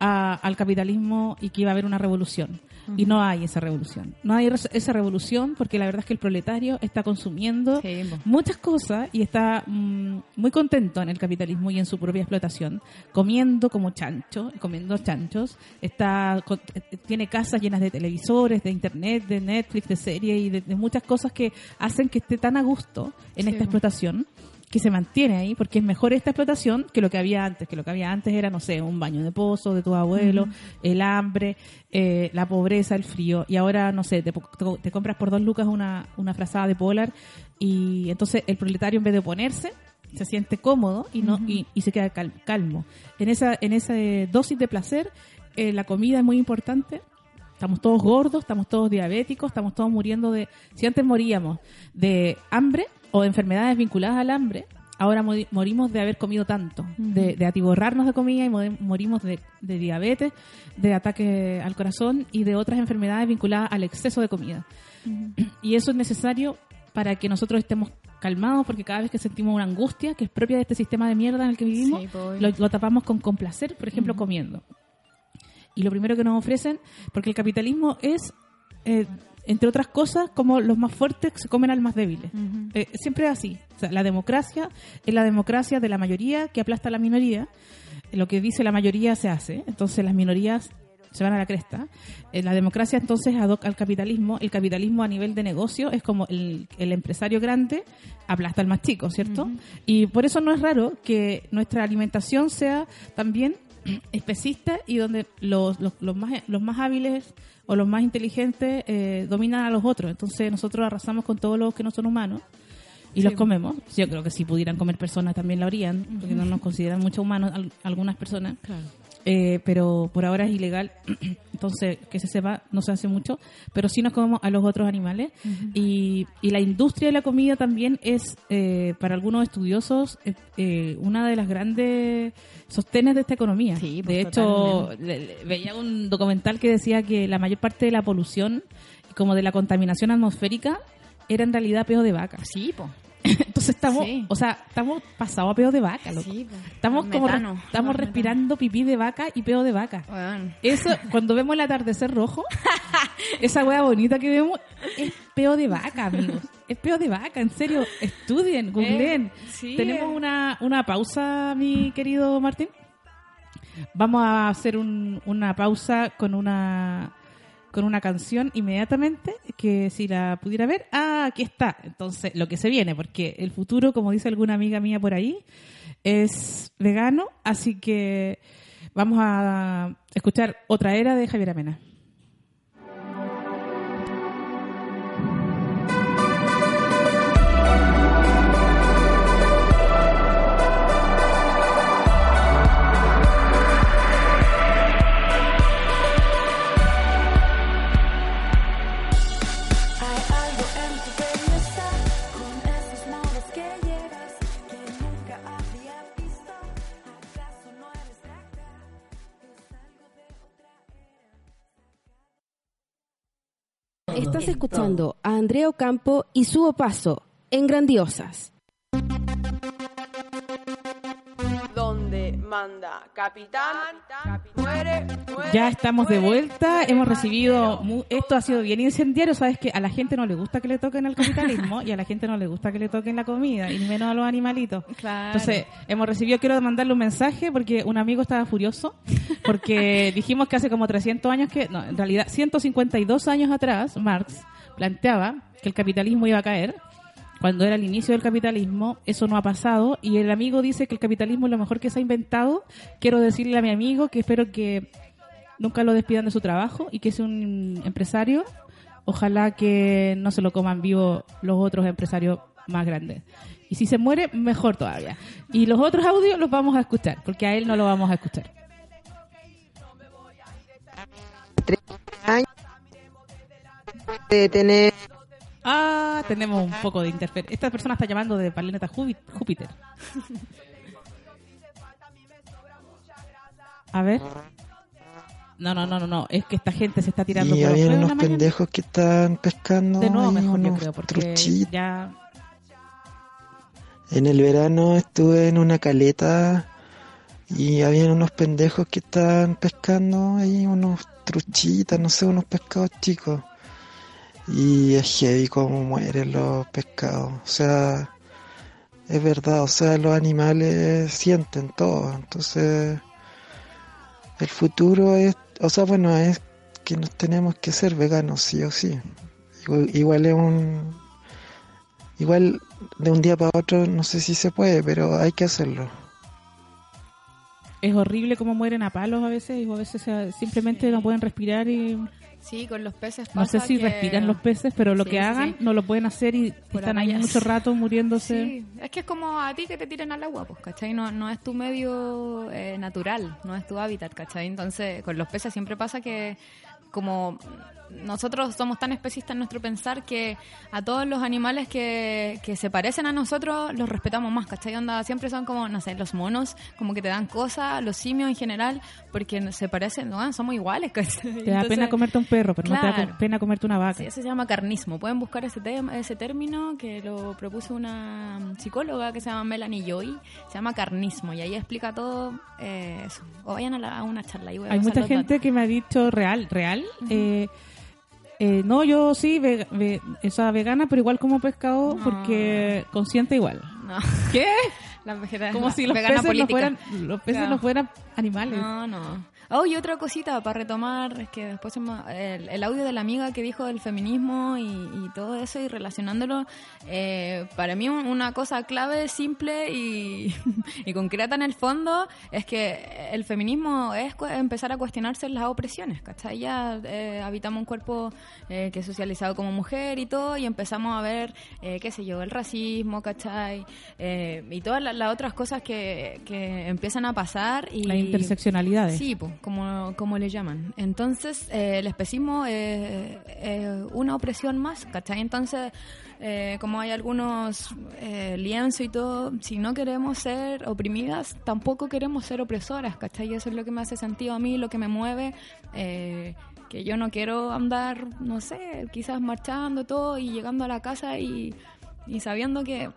a- al capitalismo y que iba a haber una revolución. Y no hay esa revolución. No hay esa revolución porque la verdad es que el proletario está consumiendo Sí, muchas cosas y está mm, muy contento en el capitalismo y en su propia explotación, comiendo como chancho, comiendo chanchos, está con- eh, tiene casas llenas de televisores, de internet, de Netflix, de series y de, de muchas cosas que hacen que esté tan a gusto en Sí. esta explotación que se mantiene ahí porque es mejor esta explotación que lo que había antes, que lo que había antes era, no sé, un baño de pozo de tus abuelos, el hambre, eh, la pobreza, el frío, y ahora, no sé, te- te compras por dos lucas una, una frazada de polar y entonces el proletario en vez de oponerse, se siente cómodo y no y, y se queda cal- calmo. En esa, en esa eh, dosis de placer, eh, la comida es muy importante. Estamos todos gordos, estamos todos diabéticos, estamos todos muriendo de... Si antes moríamos de hambre o de enfermedades vinculadas al hambre, ahora mori- morimos de haber comido tanto, de, de atiborrarnos de comida y mo- morimos de, de diabetes, de ataque al corazón y de otras enfermedades vinculadas al exceso de comida. Y eso es necesario para que nosotros estemos calmados, porque cada vez que sentimos una angustia que es propia de este sistema de mierda en el que vivimos, Sí, lo, lo tapamos con complacer, por ejemplo, comiendo. Y lo primero que nos ofrecen, porque el capitalismo es, eh, entre otras cosas, como los más fuertes se comen al más débiles. Eh, siempre es así. O sea, la democracia es la democracia de la mayoría que aplasta a la minoría. Lo que dice la mayoría se hace. Entonces las minorías se van a la cresta. Eh, la democracia entonces ad hoc al capitalismo. El capitalismo a nivel de negocio es como el, el empresario grande aplasta al más chico, ¿cierto? Y por eso no es raro que nuestra alimentación sea también especista y donde los, los, los más, los más hábiles o los más inteligentes eh, dominan a los otros. Entonces nosotros arrasamos con todos los que no son humanos y los comemos. Yo creo que si pudieran comer personas también lo harían, porque no nos consideran mucho humanos al- algunas personas. Eh, pero por ahora es ilegal, <clears throat> entonces que se sepa, no se hace mucho, pero sí nos comemos a los otros animales. y, y la industria de la comida también es, eh, para algunos estudiosos, eh, eh, una de las grandes sostenes de esta economía. Sí, pues, de hecho, le- le- veía un documental que decía que la mayor parte de la polución, como de la contaminación atmosférica, era en realidad peo de vaca. Sí, po. Entonces estamos, Sí. o sea, estamos pasados a peo de vaca, loco. Sí, po. Estamos como re- Metano. estamos Metano. respirando pipí de vaca y peo de vaca. Eso, <laughs> cuando vemos el atardecer rojo, <laughs> esa wea bonita que vemos, es peo de vaca, amigos. Es peo de vaca, en serio. Estudien, googleen. Eh, sí. Tenemos una, una pausa, mi querido Martín. Vamos a hacer un- una pausa con una con una canción inmediatamente que si la pudiera ver, ah, aquí está. Entonces, lo que se viene, porque el futuro, como dice alguna amiga mía por ahí, es vegano, así que vamos a escuchar otra era de Javier Amena. Estás escuchando a Andrea Ocampo y su paso en Grandiosas. Manda capitán, muere, muere, Ya estamos de vuelta, muere hemos recibido, esto ha sido bien incendiario, sabes que a la gente no le gusta que le toquen el capitalismo y a la gente no le gusta que le toquen la comida y menos a los animalitos. Claro. Entonces, hemos recibido, quiero mandarle un mensaje porque un amigo estaba furioso porque <laughs> dijimos que hace como 300 años que, no, en realidad 152 años atrás, Marx planteaba que el capitalismo iba a caer. Cuando era el inicio del capitalismo, eso no ha pasado y el amigo dice que el capitalismo es lo mejor que se ha inventado. Quiero decirle a mi amigo que espero que nunca lo despidan de su trabajo y que es un empresario. Ojalá que no se lo coman vivo los otros empresarios más grandes. Y si se muere, mejor todavía. Y los otros audios los vamos a escuchar, porque a él no lo vamos a escuchar. de tener Ah, tenemos un poco de interferencia. Esta persona está llamando de planeta Júpi- Júpiter. A ver. No, no, no, no, no. Es que esta gente se está tirando y por los en unos pendejos que estaban pescando De nuevo mejor, yo creo, porque truchitos. ya... En el verano estuve en una caleta y habían unos pendejos que estaban pescando ahí unos truchitas, no sé, unos pescados chicos. Y es heavy como mueren los pescados. O sea, es verdad, o sea, los animales sienten todo. Entonces, el futuro es, o sea, bueno, es que nos tenemos que ser veganos, sí o sí. Igual, igual es un, igual de un día para otro, no sé si se puede, pero hay que hacerlo. Es horrible cómo mueren a palos a veces y a veces se- simplemente no pueden respirar y... Sí, con los peces No sé si que- respiran los peces, pero lo Sí, que hagan sí. no lo pueden hacer y Por están ahí mucho rato muriéndose. Sí, es que es como a ti que te tiren al agua, pues, ¿cachai? No, no es tu medio eh, natural, no es tu hábitat, ¿cachai? Entonces, con los peces siempre pasa que como nosotros somos tan especistas en nuestro pensar que a todos los animales que, que se parecen a nosotros los respetamos más, ¿cachai? Onda, siempre son como, no sé, los monos, como que te dan cosas, los simios en general, porque se parecen, no, somos iguales, ¿cachai? Te da Entonces, pena comerte un perro, pero no te da pena comerte una vaca. Sí, eso se llama carnismo. Pueden buscar ese, tema, ese término que lo propuso una psicóloga que se llama Melanie Joy. Se llama carnismo y ahí explica todo eh, eso. O vayan a, la- a una charla. ahí voy a Hay mucha gente datos. que me ha dicho real, real. eh, eh, no, yo sí, vega- ve- esa vegana, pero igual como pescado No. porque consciente igual. No. ¿Qué? La vegana- Como si los peces, no fueran, los peces Claro. no fueran animales. No, no. Oh, y otra cosita para retomar, es que después el, el audio de la amiga que dijo del feminismo y, y todo eso y relacionándolo, eh, para mí un- una cosa clave, simple y, <laughs> y concreta en el fondo es que el feminismo es empezar a cuestionarse las opresiones, ¿cachai? Ya eh, habitamos un cuerpo eh, que es socializado como mujer y todo y empezamos a ver, eh, qué sé yo, el racismo, ¿cachai? Eh, y todas la- las otras cosas que, que empiezan a pasar y... Las interseccionalidades. Sí, po, como, como le llaman. Entonces, eh, el especismo es es una opresión más, ¿cachai? Entonces, eh, como hay algunos eh, lienzos y todo, si no queremos ser oprimidas, tampoco queremos ser opresoras, ¿cachai? Eso es lo que me hace sentido a mí, lo que me mueve. eh, que yo no quiero andar, no sé, quizás marchando todo y llegando a la casa y, y sabiendo que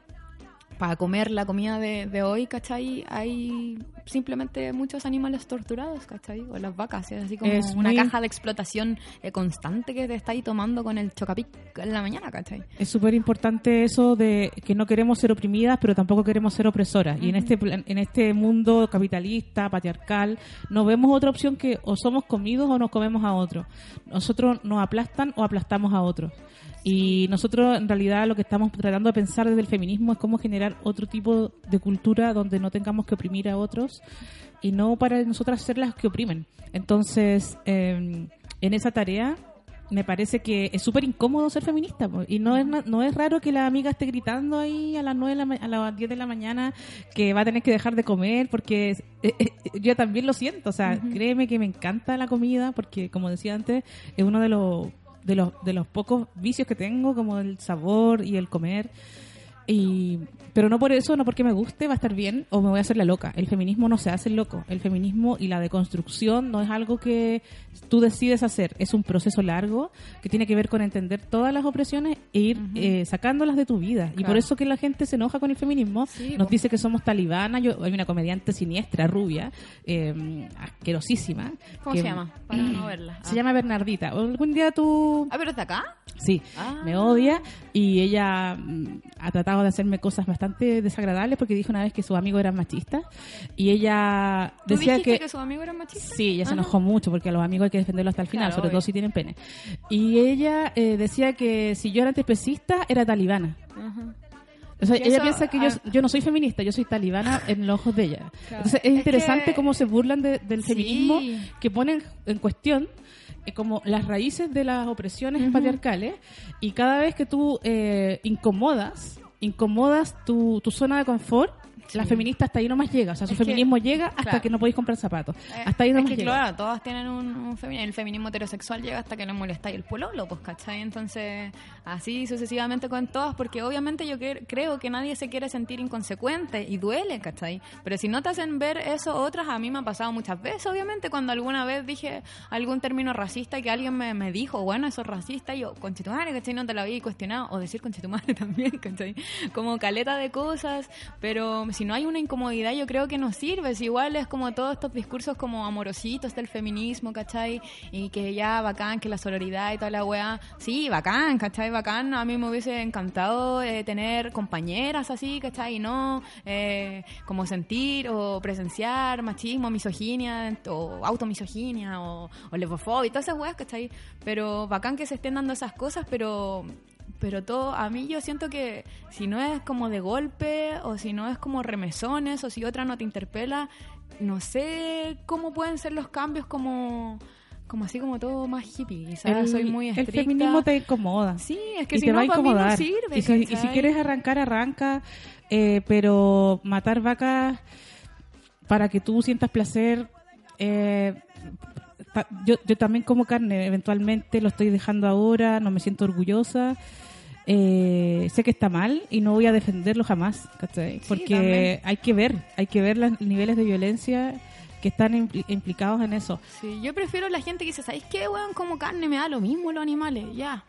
para comer la comida de, de hoy, ¿cachai? Hay simplemente muchos animales torturados, ¿cachai? O las vacas, es así como Es una muy- caja de explotación eh, constante que te estáis tomando con el chocapic en la mañana, ¿cachai? Es súper importante eso de que no queremos ser oprimidas, pero tampoco queremos ser opresoras. Y en este en este mundo capitalista, patriarcal, no vemos otra opción que o somos comidos o nos comemos a otros. Nosotros nos aplastan o aplastamos a otros. Y nosotros en realidad lo que estamos tratando de pensar desde el feminismo es cómo generar otro tipo de cultura donde no tengamos que oprimir a otros y no para nosotras ser las que oprimen. Entonces, eh, en esa tarea me parece que es súper incómodo ser feminista po, y no es no es raro que la amiga esté gritando ahí a las nueve de la ma- a las 10 de la mañana que va a tener que dejar de comer porque es- eh, eh, yo también lo siento, o sea, créeme que me encanta la comida porque como decía antes, es uno de los de los de los pocos vicios que tengo como el sabor y el comer. Y, pero no por eso, no porque me guste, va a estar bien o me voy a hacer la loca. El feminismo no se hace loco. El feminismo y la deconstrucción no es algo que tú decides hacer. Es un proceso largo que tiene que ver con entender todas las opresiones e ir eh, sacándolas de tu vida. Y por Claro. eso que la gente se enoja con el feminismo. Sí, Nos dice que somos talibanas. Yo, hay una comediante siniestra, rubia, eh, asquerosísima. ¿Cómo que- se llama? Para no verla. Se llama Bernardita. ¿Algún día tú Ah, pero está acá. Sí, Ah. me odia y ella mm, ha tratado de hacerme cosas bastante desagradables porque dijo una vez que sus amigos eran machistas y ella ¿Tú decía dijiste que... que, sus amigos eran machistas? Sí, ella se Ajá. enojó mucho porque a los amigos hay que defenderlos hasta el final, Claro, sobre todo obvio. si tienen pene. Y ella eh, decía que si yo era antiespecista era talibana. Ajá. O sea, ella eso, piensa que yo, ah. yo no soy feminista, yo soy talibana en los ojos de ella. Claro. Entonces es Es interesante que- cómo se burlan de- del Sí. feminismo que ponen en cuestión eh, como las raíces de las opresiones patriarcales y cada vez que tú eh, incomodas, incomodas tu, tu zona de confort, la feminista hasta ahí nomás llega. O sea, su Es que- feminismo llega hasta claro. que no podéis comprar zapatos. Eh, Hasta ahí es nomás que llega. claro, todas tienen un, un femi- el feminismo heterosexual llega hasta que le molesta y el pololo, pues, ¿cachai? Entonces, así sucesivamente con todas, porque obviamente yo cre- creo que nadie se quiere sentir inconsecuente y duele, ¿cachai? Pero si no te hacen ver eso otras, a mí me ha pasado muchas veces, obviamente, cuando alguna vez dije algún término racista y que alguien me, me dijo, bueno, eso es racista, y yo, conchetumare, ¿cachai? No te lo había cuestionado, o decir conchetumare <laughs> también, ¿cachai? Como caleta de cosas, pero si no hay una incomodidad, yo creo que no sirve. Si igual es como todos estos discursos como amorositos del feminismo, ¿cachai? Y que ya bacán, que la sororidad y toda la weá. Sí, bacán, ¿cachai? Bacán. A mí me hubiese encantado eh, tener compañeras así, ¿cachai? Y no eh, como sentir o presenciar machismo, misoginia o automisoginia o, o lesbofobia y todas esas weas, ¿cachai? Pero bacán que se estén dando esas cosas, pero pero todo, a mí yo siento que si no es como de golpe, o si no es como remesones, o si otra no te interpela, no sé cómo pueden ser los cambios como como así como todo más hippie, quizás El, soy muy el estricta. feminismo te incomoda. Sí, es que y si te no, va a mí no incomodar. sirve, y, si, y si ¿cachai? quieres arrancar, arranca. eh, pero matar vacas para que tú sientas placer. eh, yo, yo también como carne, eventualmente lo estoy dejando ahora, no me siento orgullosa. Eh, sé que está mal y no voy a defenderlo jamás, ¿cachai? Porque hay que ver, hay que ver los niveles de violencia que están impli- implicados en eso. Sí, yo prefiero la gente que dice, ¿sabéis qué, weón? Como carne me da lo mismo los animales, ya.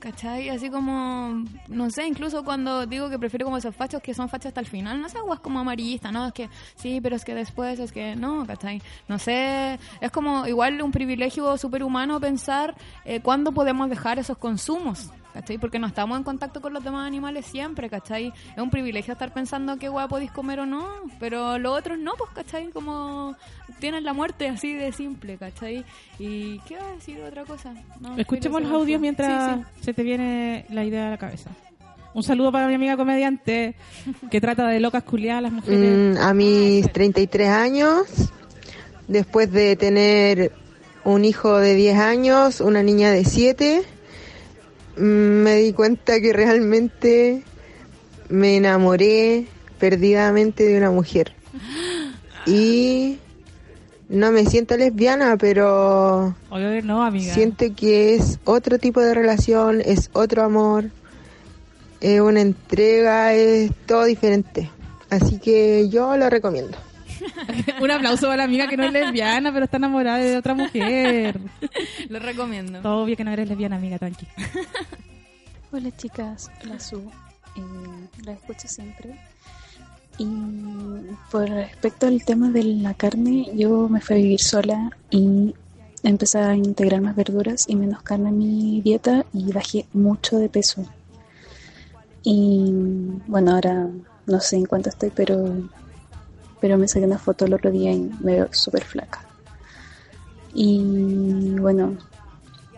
¿Cachai? Así como, no sé, incluso cuando digo que prefiero como esos fachos que son fachos hasta el final, no sé, guas como amarillista, ¿no? Es que sí, pero es que después es que no, ¿cachai? No sé, es como igual un privilegio superhumano pensar eh, cuándo podemos dejar esos consumos, ¿cachai? Porque no estamos en contacto con los demás animales siempre, ¿cachai? Es un privilegio estar pensando qué hueá podéis comer o no, pero los otros no, pues, ¿cachai? Como tienen la muerte así de simple, ¿cachai? ¿Y qué va a decir otra cosa? No, Escuchemos los audios mientras Sí, sí. se te viene la idea a la cabeza. Un saludo para mi amiga comediante que trata de locas culiadas a las mujeres. Mm, a mis 33 años, después de tener un hijo de 10 años, una niña de 7, mm, me di cuenta que realmente me enamoré perdidamente de una mujer. Y no me siento lesbiana, pero Obvio no, amiga. siento que es otro tipo de relación, es otro amor, es una entrega, es todo diferente. Así que yo lo recomiendo. <laughs> Un aplauso para la amiga que no es lesbiana, pero está enamorada de otra mujer. <laughs> Lo recomiendo. Todo obvio que no eres lesbiana, amiga, tranqui. <laughs> Hola chicas, la Su, eh, la escucho siempre. Y por respecto al tema de la carne, yo me fui a vivir sola y empecé a integrar más verduras y menos carne en mi dieta y bajé mucho de peso. Y bueno, ahora no sé en cuánto estoy, pero, pero me saqué una foto el otro día y me veo súper flaca. Y bueno,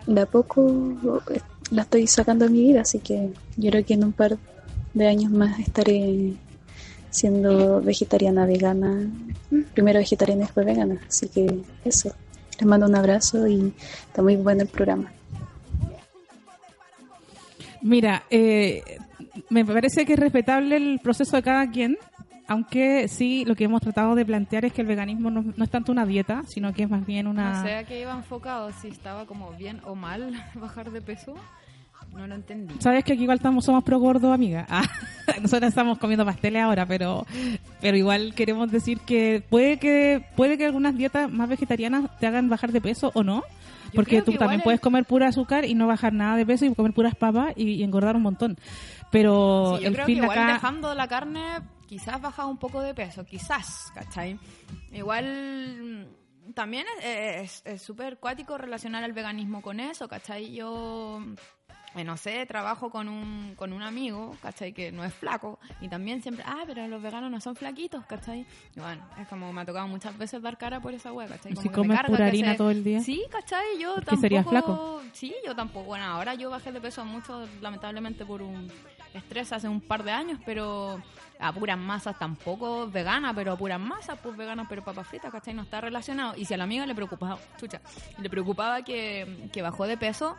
de a poco la estoy sacando de mi vida, así que yo creo que en un par de años más estaré siendo vegetariana, vegana, primero vegetariana y después vegana, así que eso. Les mando un abrazo y está muy bueno el programa. Mira, eh, me parece que es respetable el proceso de cada quien, aunque sí lo que hemos tratado de plantear es que el veganismo no, no es tanto una dieta, sino que es más bien una... No sé a qué iba enfocado, si estaba como bien o mal <laughs> bajar de peso. No lo entendí. Sabes que aquí igual estamos, somos pro gordo, amiga. Ah, <laughs> nosotros estamos comiendo pasteles ahora, pero pero igual queremos decir que puede que puede que algunas dietas más vegetarianas te hagan bajar de peso o no. Porque tú que también puedes el- comer pura azúcar y no bajar nada de peso y comer puras papas y, y engordar un montón. Pero Sí, yo el creo que fin de igual acá... dejando la carne quizás baja un poco de peso, quizás, ¿cachai? Igual mm, también es- súper cuático relacionar el veganismo con eso, ¿cachai? Yo, eh, no sé, trabajo con un, con un amigo, ¿cachai? Que no es flaco y también siempre, ah, pero los veganos no son flaquitos, ¿cachai? Y bueno, es como me ha tocado muchas veces dar cara por esa hueá, ¿cachai? ¿Y Como si que me comes carga pura harina se- todo el día? Sí, ¿cachai? Yo ¿Que tampoco... serías flaco? Sí, yo tampoco. Bueno, ahora yo bajé de peso mucho, lamentablemente por un estrés hace un par de años, pero a puras masas tampoco vegana, pero a puras masas, pues veganas, pero papas fritas, ¿cachai? No está relacionado. Y si a la amiga le preocupaba, chucha, le preocupaba que, que bajó de peso,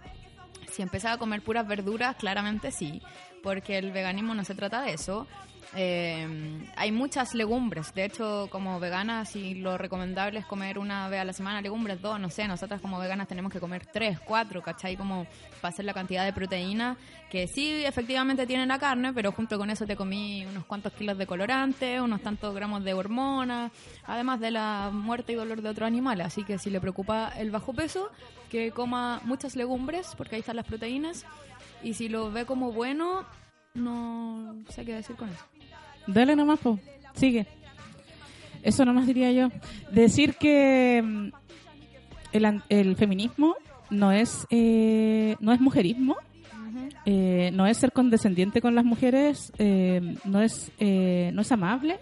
si empezaba a comer puras verduras, claramente sí, porque el veganismo no se trata de eso. Eh, hay muchas legumbres, de hecho, como veganas, y lo recomendable es comer una vez a la semana legumbres, dos, no sé, nosotras como veganas tenemos que comer tres, cuatro, ¿cachai? Como para hacer la cantidad de proteína que sí efectivamente tiene la carne, pero junto con eso te comí unos cuantos kilos de colorante, unos tantos gramos de hormonas, además de la muerte y dolor de otros animales. Así que si le preocupa el bajo peso, que coma muchas legumbres, porque ahí están las proteínas, y si lo ve como bueno, no sé qué decir con eso. Dale nomás, po. Sigue. Eso nomás diría yo. Decir que mm, el, el feminismo no es eh, no es mujerismo, eh, no es ser condescendiente con las mujeres, eh, no es eh, no es amable,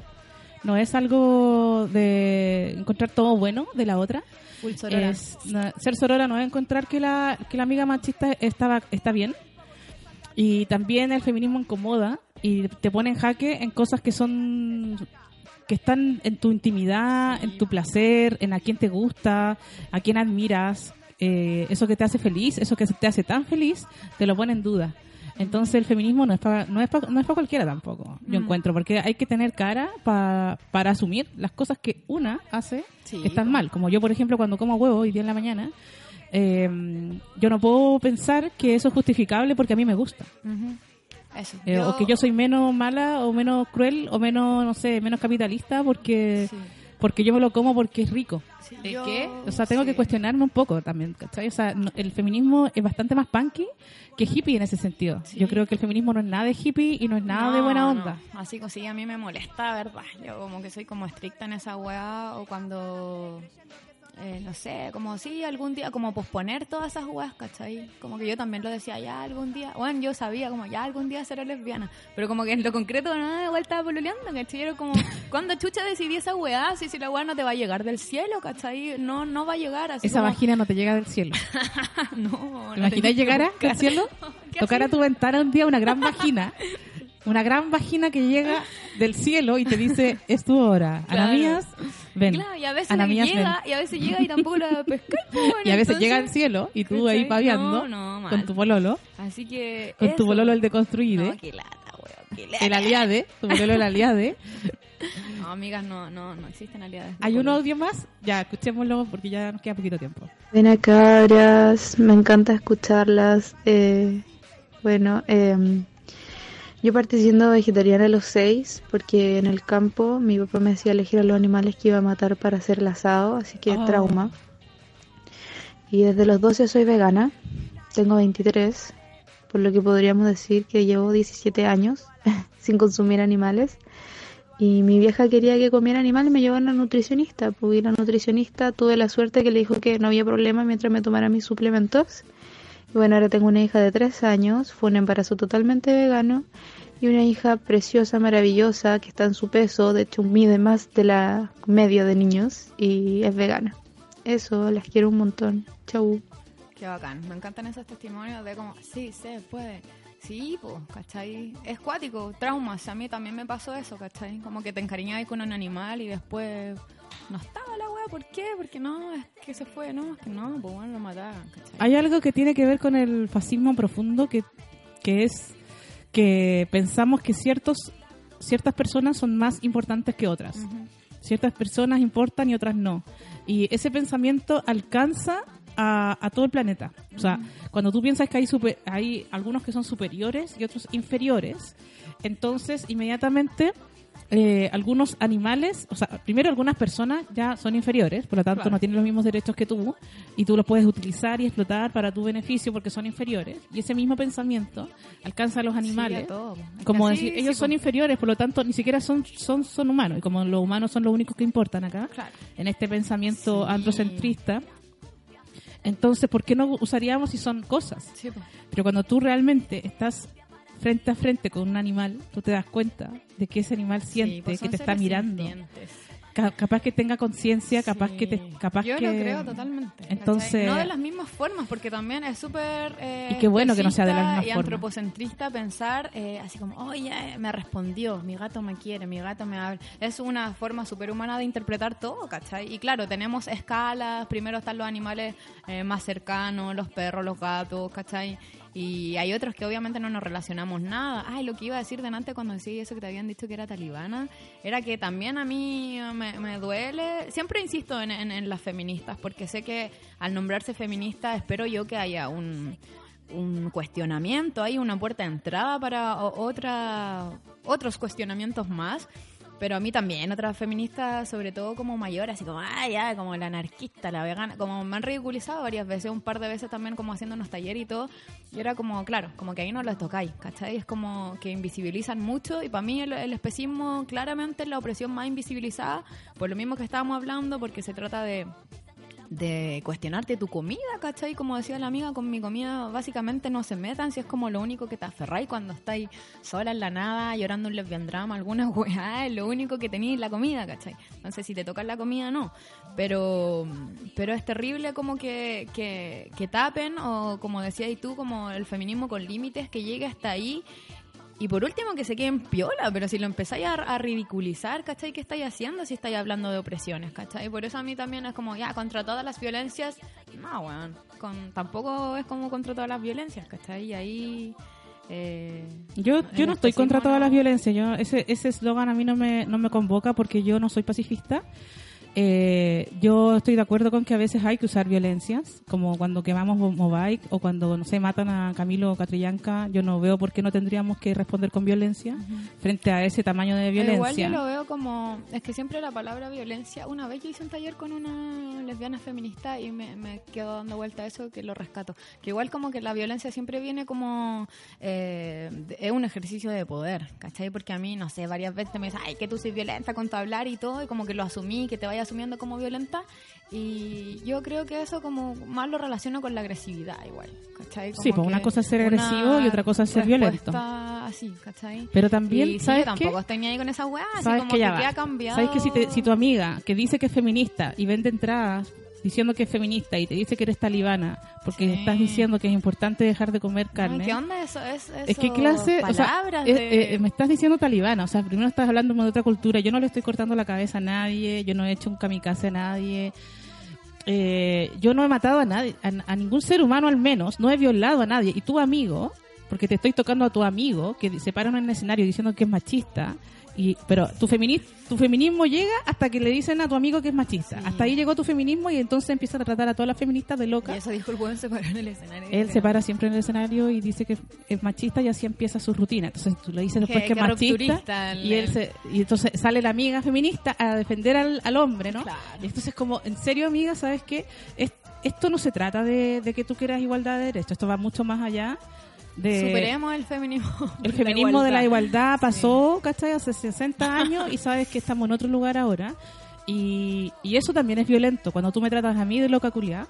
no es algo de encontrar todo bueno de la otra. Full sorora. Es- no- ser sorora no es encontrar que la, que la amiga machista estaba, está bien. Y también el feminismo incomoda y te pone en jaque en cosas que son que están en tu intimidad, en tu placer, en a quién te gusta, a quién admiras. eh, eso que te hace feliz, eso que te hace tan feliz, te lo pone en duda. Entonces el feminismo no es para no es pa- no es para cualquiera tampoco, yo Mm. encuentro, porque hay que tener cara pa- para asumir las cosas que una hace Sí, que están mal. Como yo, por ejemplo, cuando como huevo hoy día en la mañana, eh, yo no puedo pensar que eso es justificable porque a mí me gusta. Ujú. Eso. Eh, o que yo soy menos mala o menos cruel o menos, no sé, menos capitalista porque porque yo me lo como porque es rico. ¿De yo- qué? O sea, tengo sí. que cuestionarme un poco también, ¿cachai? O sea, no- el feminismo es bastante más punky que hippie en ese sentido. Yo creo que el feminismo no es nada de hippie y no es nada de buena no. onda. Así que sí, a mí me molesta, ¿verdad? Yo como que soy como estricta en esa weá o cuando, eh, no sé, como sí, algún día, como posponer todas esas weas, ¿cachai? Como que yo también lo decía, ya algún día, bueno, yo sabía como ya algún día seré lesbiana, pero como que en lo concreto nada, igual estaba pololeando, ¿cachai? Era como, <laughs> cuando chucha decidí esa weá? Si, si la weá no te va a llegar del cielo, ¿cachai? No, no va a llegar así Esa como- vagina no te llega del cielo. <laughs> no, ¿Te imaginas llegar a- al cielo? <laughs> Tocar a tu ventana un día una gran vagina. Una gran vagina que llega del cielo y te dice, es tu hora. <laughs> Claro. Ananías, ven. Claro, y a veces Ananías, llega, ven. y a veces llega y tampoco la pues, bueno, Y a veces entonces- llega al cielo y tú ahí paviando No, no, mal. con tu pololo. Así que. Con tu pololo el de construide. No, qué lata, weón, qué lata. el aliade. Tu pololo el aliade. <laughs> No, amigas, no, no, no existen aliadas. ¿Hay un audio más? Ya, escuchémoslo porque ya nos queda poquito tiempo. Buenas cabras, me encanta escucharlas. Eh, bueno, em, yo partí siendo vegetariana a los seis porque en el campo mi papá me hacía elegir a los animales que iba a matar para hacer el asado, así que Oh. trauma. Y desde los 12 soy vegana, tengo 23, por lo que podríamos decir que llevo 17 años <laughs> sin consumir animales. Y mi vieja quería que comiera animales, me llevó a una nutricionista. Pues y la nutricionista tuve la suerte que le dijo que no había problema mientras me tomara mis suplementos. Bueno, ahora tengo una hija de tres años, fue un embarazo totalmente vegano. Y una hija preciosa, maravillosa, que está en su peso, de hecho mide más de la media de niños y es vegana. Eso, las quiero un montón. Chau. Qué bacán. Me encantan esos testimonios de como, sí, se puede. Sí, pues, ¿cachai? Es cuático, traumas. A mí también me pasó eso, ¿cachai? Como que te encariñabas con un animal y después no estaba la weá. ¿Por qué? Porque no, es que se fue, no, es que no, pues bueno, lo mataban, ¿cachai? Hay algo que tiene que ver con el fascismo profundo que, que es que pensamos que ciertos ciertas personas son más importantes que otras. Ciertas personas importan y otras no. Y ese pensamiento alcanza a, a todo el planeta. O sea, cuando tú piensas que hay, super- hay algunos que son superiores y otros inferiores, entonces inmediatamente eh, algunos animales, o sea, primero algunas personas ya son inferiores, por lo tanto Claro. no tienen los mismos derechos que tú y tú los puedes utilizar y explotar para tu beneficio porque son inferiores. Y ese mismo pensamiento alcanza a los animales. a. Es que Como así, decir, ellos sí, son inferiores, por lo tanto ni siquiera son, son, son humanos. Y como los humanos son los únicos que importan acá, Claro. en este pensamiento androcentrista, entonces, ¿por qué no usaríamos si son cosas? Sí, po. Pero cuando tú realmente estás frente a frente con un animal, tú te das cuenta de que ese animal siente, pues que te está mirando. sintientes. Capaz que tenga conciencia, capaz que te, capaz Yo que lo creo totalmente. ¿cachai? Entonces, no de las mismas formas, porque también es súper. eh, Y qué bueno que no sea de la sexista misma y forma. antropocentrista pensar eh, así como, oye, me respondió, mi gato me quiere, mi gato me habla. Es una forma superhumana de interpretar todo, ¿cachai? Y claro, tenemos escalas. Primero están los animales eh, más cercanos, los perros, los gatos, ¿cachai? Y hay otros que obviamente no nos relacionamos nada. Ay, lo que iba a decir delante cuando decía eso que te habían dicho que era talibana, era que también a mí me, duele. Siempre insisto en, en- las feministas, porque sé que al nombrarse feminista espero yo que haya un, un cuestionamiento, hay una puerta de entrada para otra, otros cuestionamientos más. Pero a mí también, otras feministas, sobre todo como mayores, así como, ah, ya, como la anarquista, la vegana, como me han ridiculizado varias veces, un par de veces también como haciendo unos talleres y todo, y era como, claro, como que ahí no les tocáis, ¿cachai? Es como que invisibilizan mucho, y para mí el, el especismo claramente es la opresión más invisibilizada, por lo mismo que estábamos hablando, porque se trata de de cuestionarte tu comida, ¿cachai? Como decía la amiga, con mi comida básicamente no se metan, si es como lo único que te aferráis cuando estáis sola en la nada, llorando un lesbian drama, alguna <laughs> weá, es lo único que tenéis la comida, ¿cachai? Entonces si te tocas la comida, no. Pero, pero es terrible como que, que, que tapen, o como decías tú, como el feminismo con límites, que llegue hasta ahí y por último, que se queden piola, pero si lo empezáis a, a ridiculizar, ¿cachai? ¿Qué estáis haciendo si estáis hablando de opresiones, ¿cachai? Por eso a mí también es como, ya, contra todas las violencias, no, weón, con, tampoco es como contra todas las violencias, ¿cachai? Y ahí... eh, Yo, yo no estoy contra especismo todas las violencias. Yo, ese ese eslogan a mí no me, no me convoca porque yo no soy pacifista. Eh, yo estoy de acuerdo con que a veces hay que usar violencias, como cuando quemamos Mo- Mobike o cuando, no sé, matan a Camilo Catrillanca. Yo no veo por qué no tendríamos que responder con violencia frente a ese tamaño de Pero Igual violencia. yo lo veo como. Es que siempre la palabra violencia. Una vez yo hice un taller con una lesbiana feminista y me, me quedo dando vuelta a eso que lo rescato. Que igual como que la violencia siempre viene como. eh, es un ejercicio de poder, ¿cachai? Porque a mí, no sé, varias veces me dicen, ay, que tú soy violenta con tu hablar y todo, y como que lo asumí, que te vayas asumiendo como violenta. Y yo creo que eso como más lo relaciono con la agresividad igual, ¿cachai? Sí, pues una cosa es ser agresivo y otra cosa es ser violento. Así, ¿cachai? Pero también, y sí, ¿sabes yo qué? tampoco estoy ni ahí con esa weá, así ¿Sabes como que que, ha cambiado. ¿Sabes que si, te- si tu amiga que dice que es feminista y vende entradas diciendo que es feminista y te dice que eres talibana porque Sí. estás diciendo que es importante dejar de comer Ay, carne? ¿Qué onda eso? Es, Es que clase, o sea, eh, me estás diciendo talibana, o sea, primero estás hablando de otra cultura, yo no le estoy cortando la cabeza a nadie, yo no he hecho un kamikaze a nadie, eh, yo no he matado a nadie, a, a ningún ser humano al menos, no he violado a nadie, y tu amigo, porque te estoy tocando a tu amigo, que se para en el escenario diciendo que es machista, y pero tu, femini- tu feminismo llega hasta que le dicen a tu amigo que es machista, hasta ahí llegó tu feminismo y entonces empieza a tratar a todas las feministas de Y locas. eso dijo el se paró en el escenario. Él se para siempre en el escenario y dice que es machista y así empieza su rutina. Entonces tú le dices después Qué- que es machista y él se, y entonces sale la amiga feminista a defender al, al hombre, ¿no? Y entonces como, en serio amiga, ¿sabes qué? Es- esto no se trata de, de que tú quieras igualdad de derechos, esto va mucho más allá de... Superemos el feminismo. <laughs> El feminismo de la igualdad pasó, ¿cachai? Hace 60 años y sabes que estamos en otro lugar ahora. Y, y eso también es violento. Cuando tú me tratas a mí de loca culiá,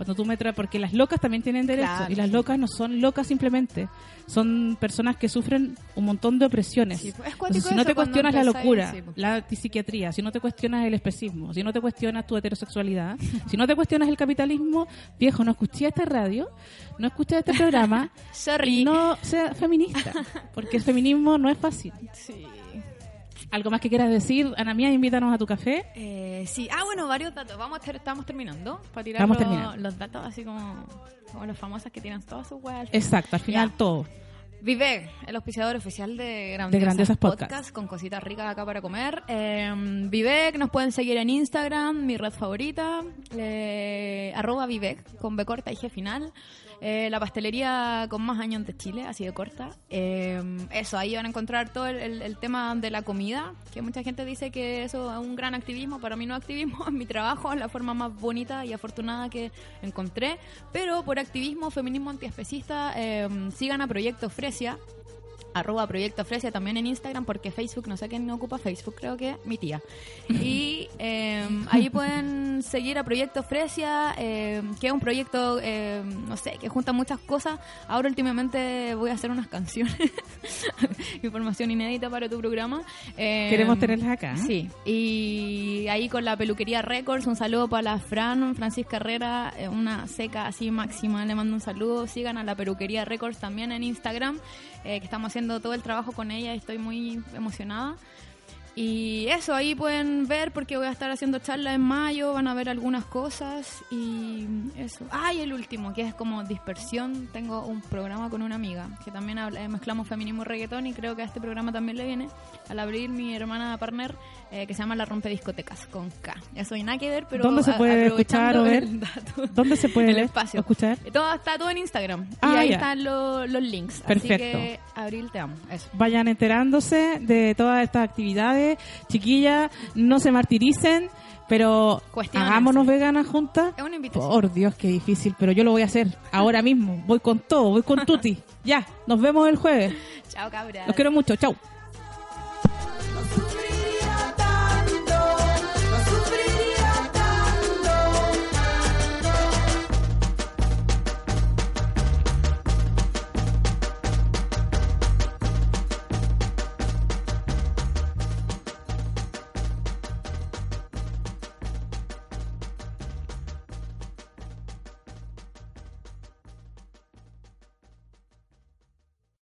cuando tú me tratas, porque las locas también tienen derechos Claro, y las locas no son locas simplemente, son personas que sufren un montón de opresiones. Sí, pues, Entonces, si no te cuestionas la locura, sí, pues. la psiquiatría, si no te cuestionas el especismo, si no te cuestionas tu heterosexualidad, <laughs> si no te cuestionas el capitalismo, viejo, no escuché esta radio, no escuché este programa <laughs> y no sea feminista, porque el feminismo no es fácil. Sí. ¿Algo más que quieras decir? Ana Mía, invítanos a tu café. Eh, sí, ah, bueno, varios datos. Vamos a estamos terminando para tirar Estamos los, los datos así como, como las famosas que tienen todas sus weas. Exacto, al final todo. Vive, el auspiciador oficial de Grandiosas, Grandiosas Podcast, Podcast. con cositas ricas acá para comer. Eh, Vivek, nos pueden seguir en Instagram, mi red favorita, eh, arroba Vivek, con B corta y G final. Eh, la pastelería con más años de Chile, así de corta. Eh, eso, ahí van a encontrar todo el, tema de la comida, que mucha gente dice que eso es un gran activismo. Para mí no es activismo, <laughs> es mi trabajo, es la forma más bonita y afortunada que encontré. Pero por activismo, feminismo antiespecista, eh, sigan a Proyecto Fresia, arroba Proyecto Fresia también en Instagram, porque Facebook, no sé quién ocupa Facebook, creo que mi tía. <laughs> Y eh, ahí pueden seguir a Proyecto Fresia, eh, que es un proyecto, eh, no sé, que junta muchas cosas. Ahora últimamente voy a hacer unas canciones, <laughs> información inédita para tu programa. Queremos tenerlas acá. Sí, y ahí con la peluquería Records, un saludo para la Fran, Francisca Herrera, eh, una seca así máxima, le mando un saludo. Sigan a la peluquería Records también en Instagram, eh, que estamos haciendo todo el trabajo con ella y estoy muy emocionada. Y eso, ahí pueden ver porque voy a estar haciendo charla en mayo, van a ver algunas cosas y eso. Ah, y el último, que es como dispersión. Tengo un programa con una amiga que también habla- eh, mezclamos feminismo y reggaetón y creo que a este programa también le viene al abrir mi hermana partner eh, que se llama La Rompe Discotecas con K. Eso y nada que ver, pero ¿Dónde se puede escuchar o ver? el dato, <laughs> ¿Dónde se puede el espacio. o escuchar? Eh, Todo, está todo en Instagram Ah, y ahí ya. están lo- los links. Perfecto. Así que, Abril, te amo. Eso. Vayan enterándose de todas estas actividades. Chiquillas, no se martiricen, pero hagámonos veganas juntas. Es una invitación. Por Dios, qué difícil, pero yo lo voy a hacer ahora mismo. Voy con todo, voy con Tuti. Ya, nos vemos el jueves. <laughs> Chao, cabra. Los quiero mucho, chau.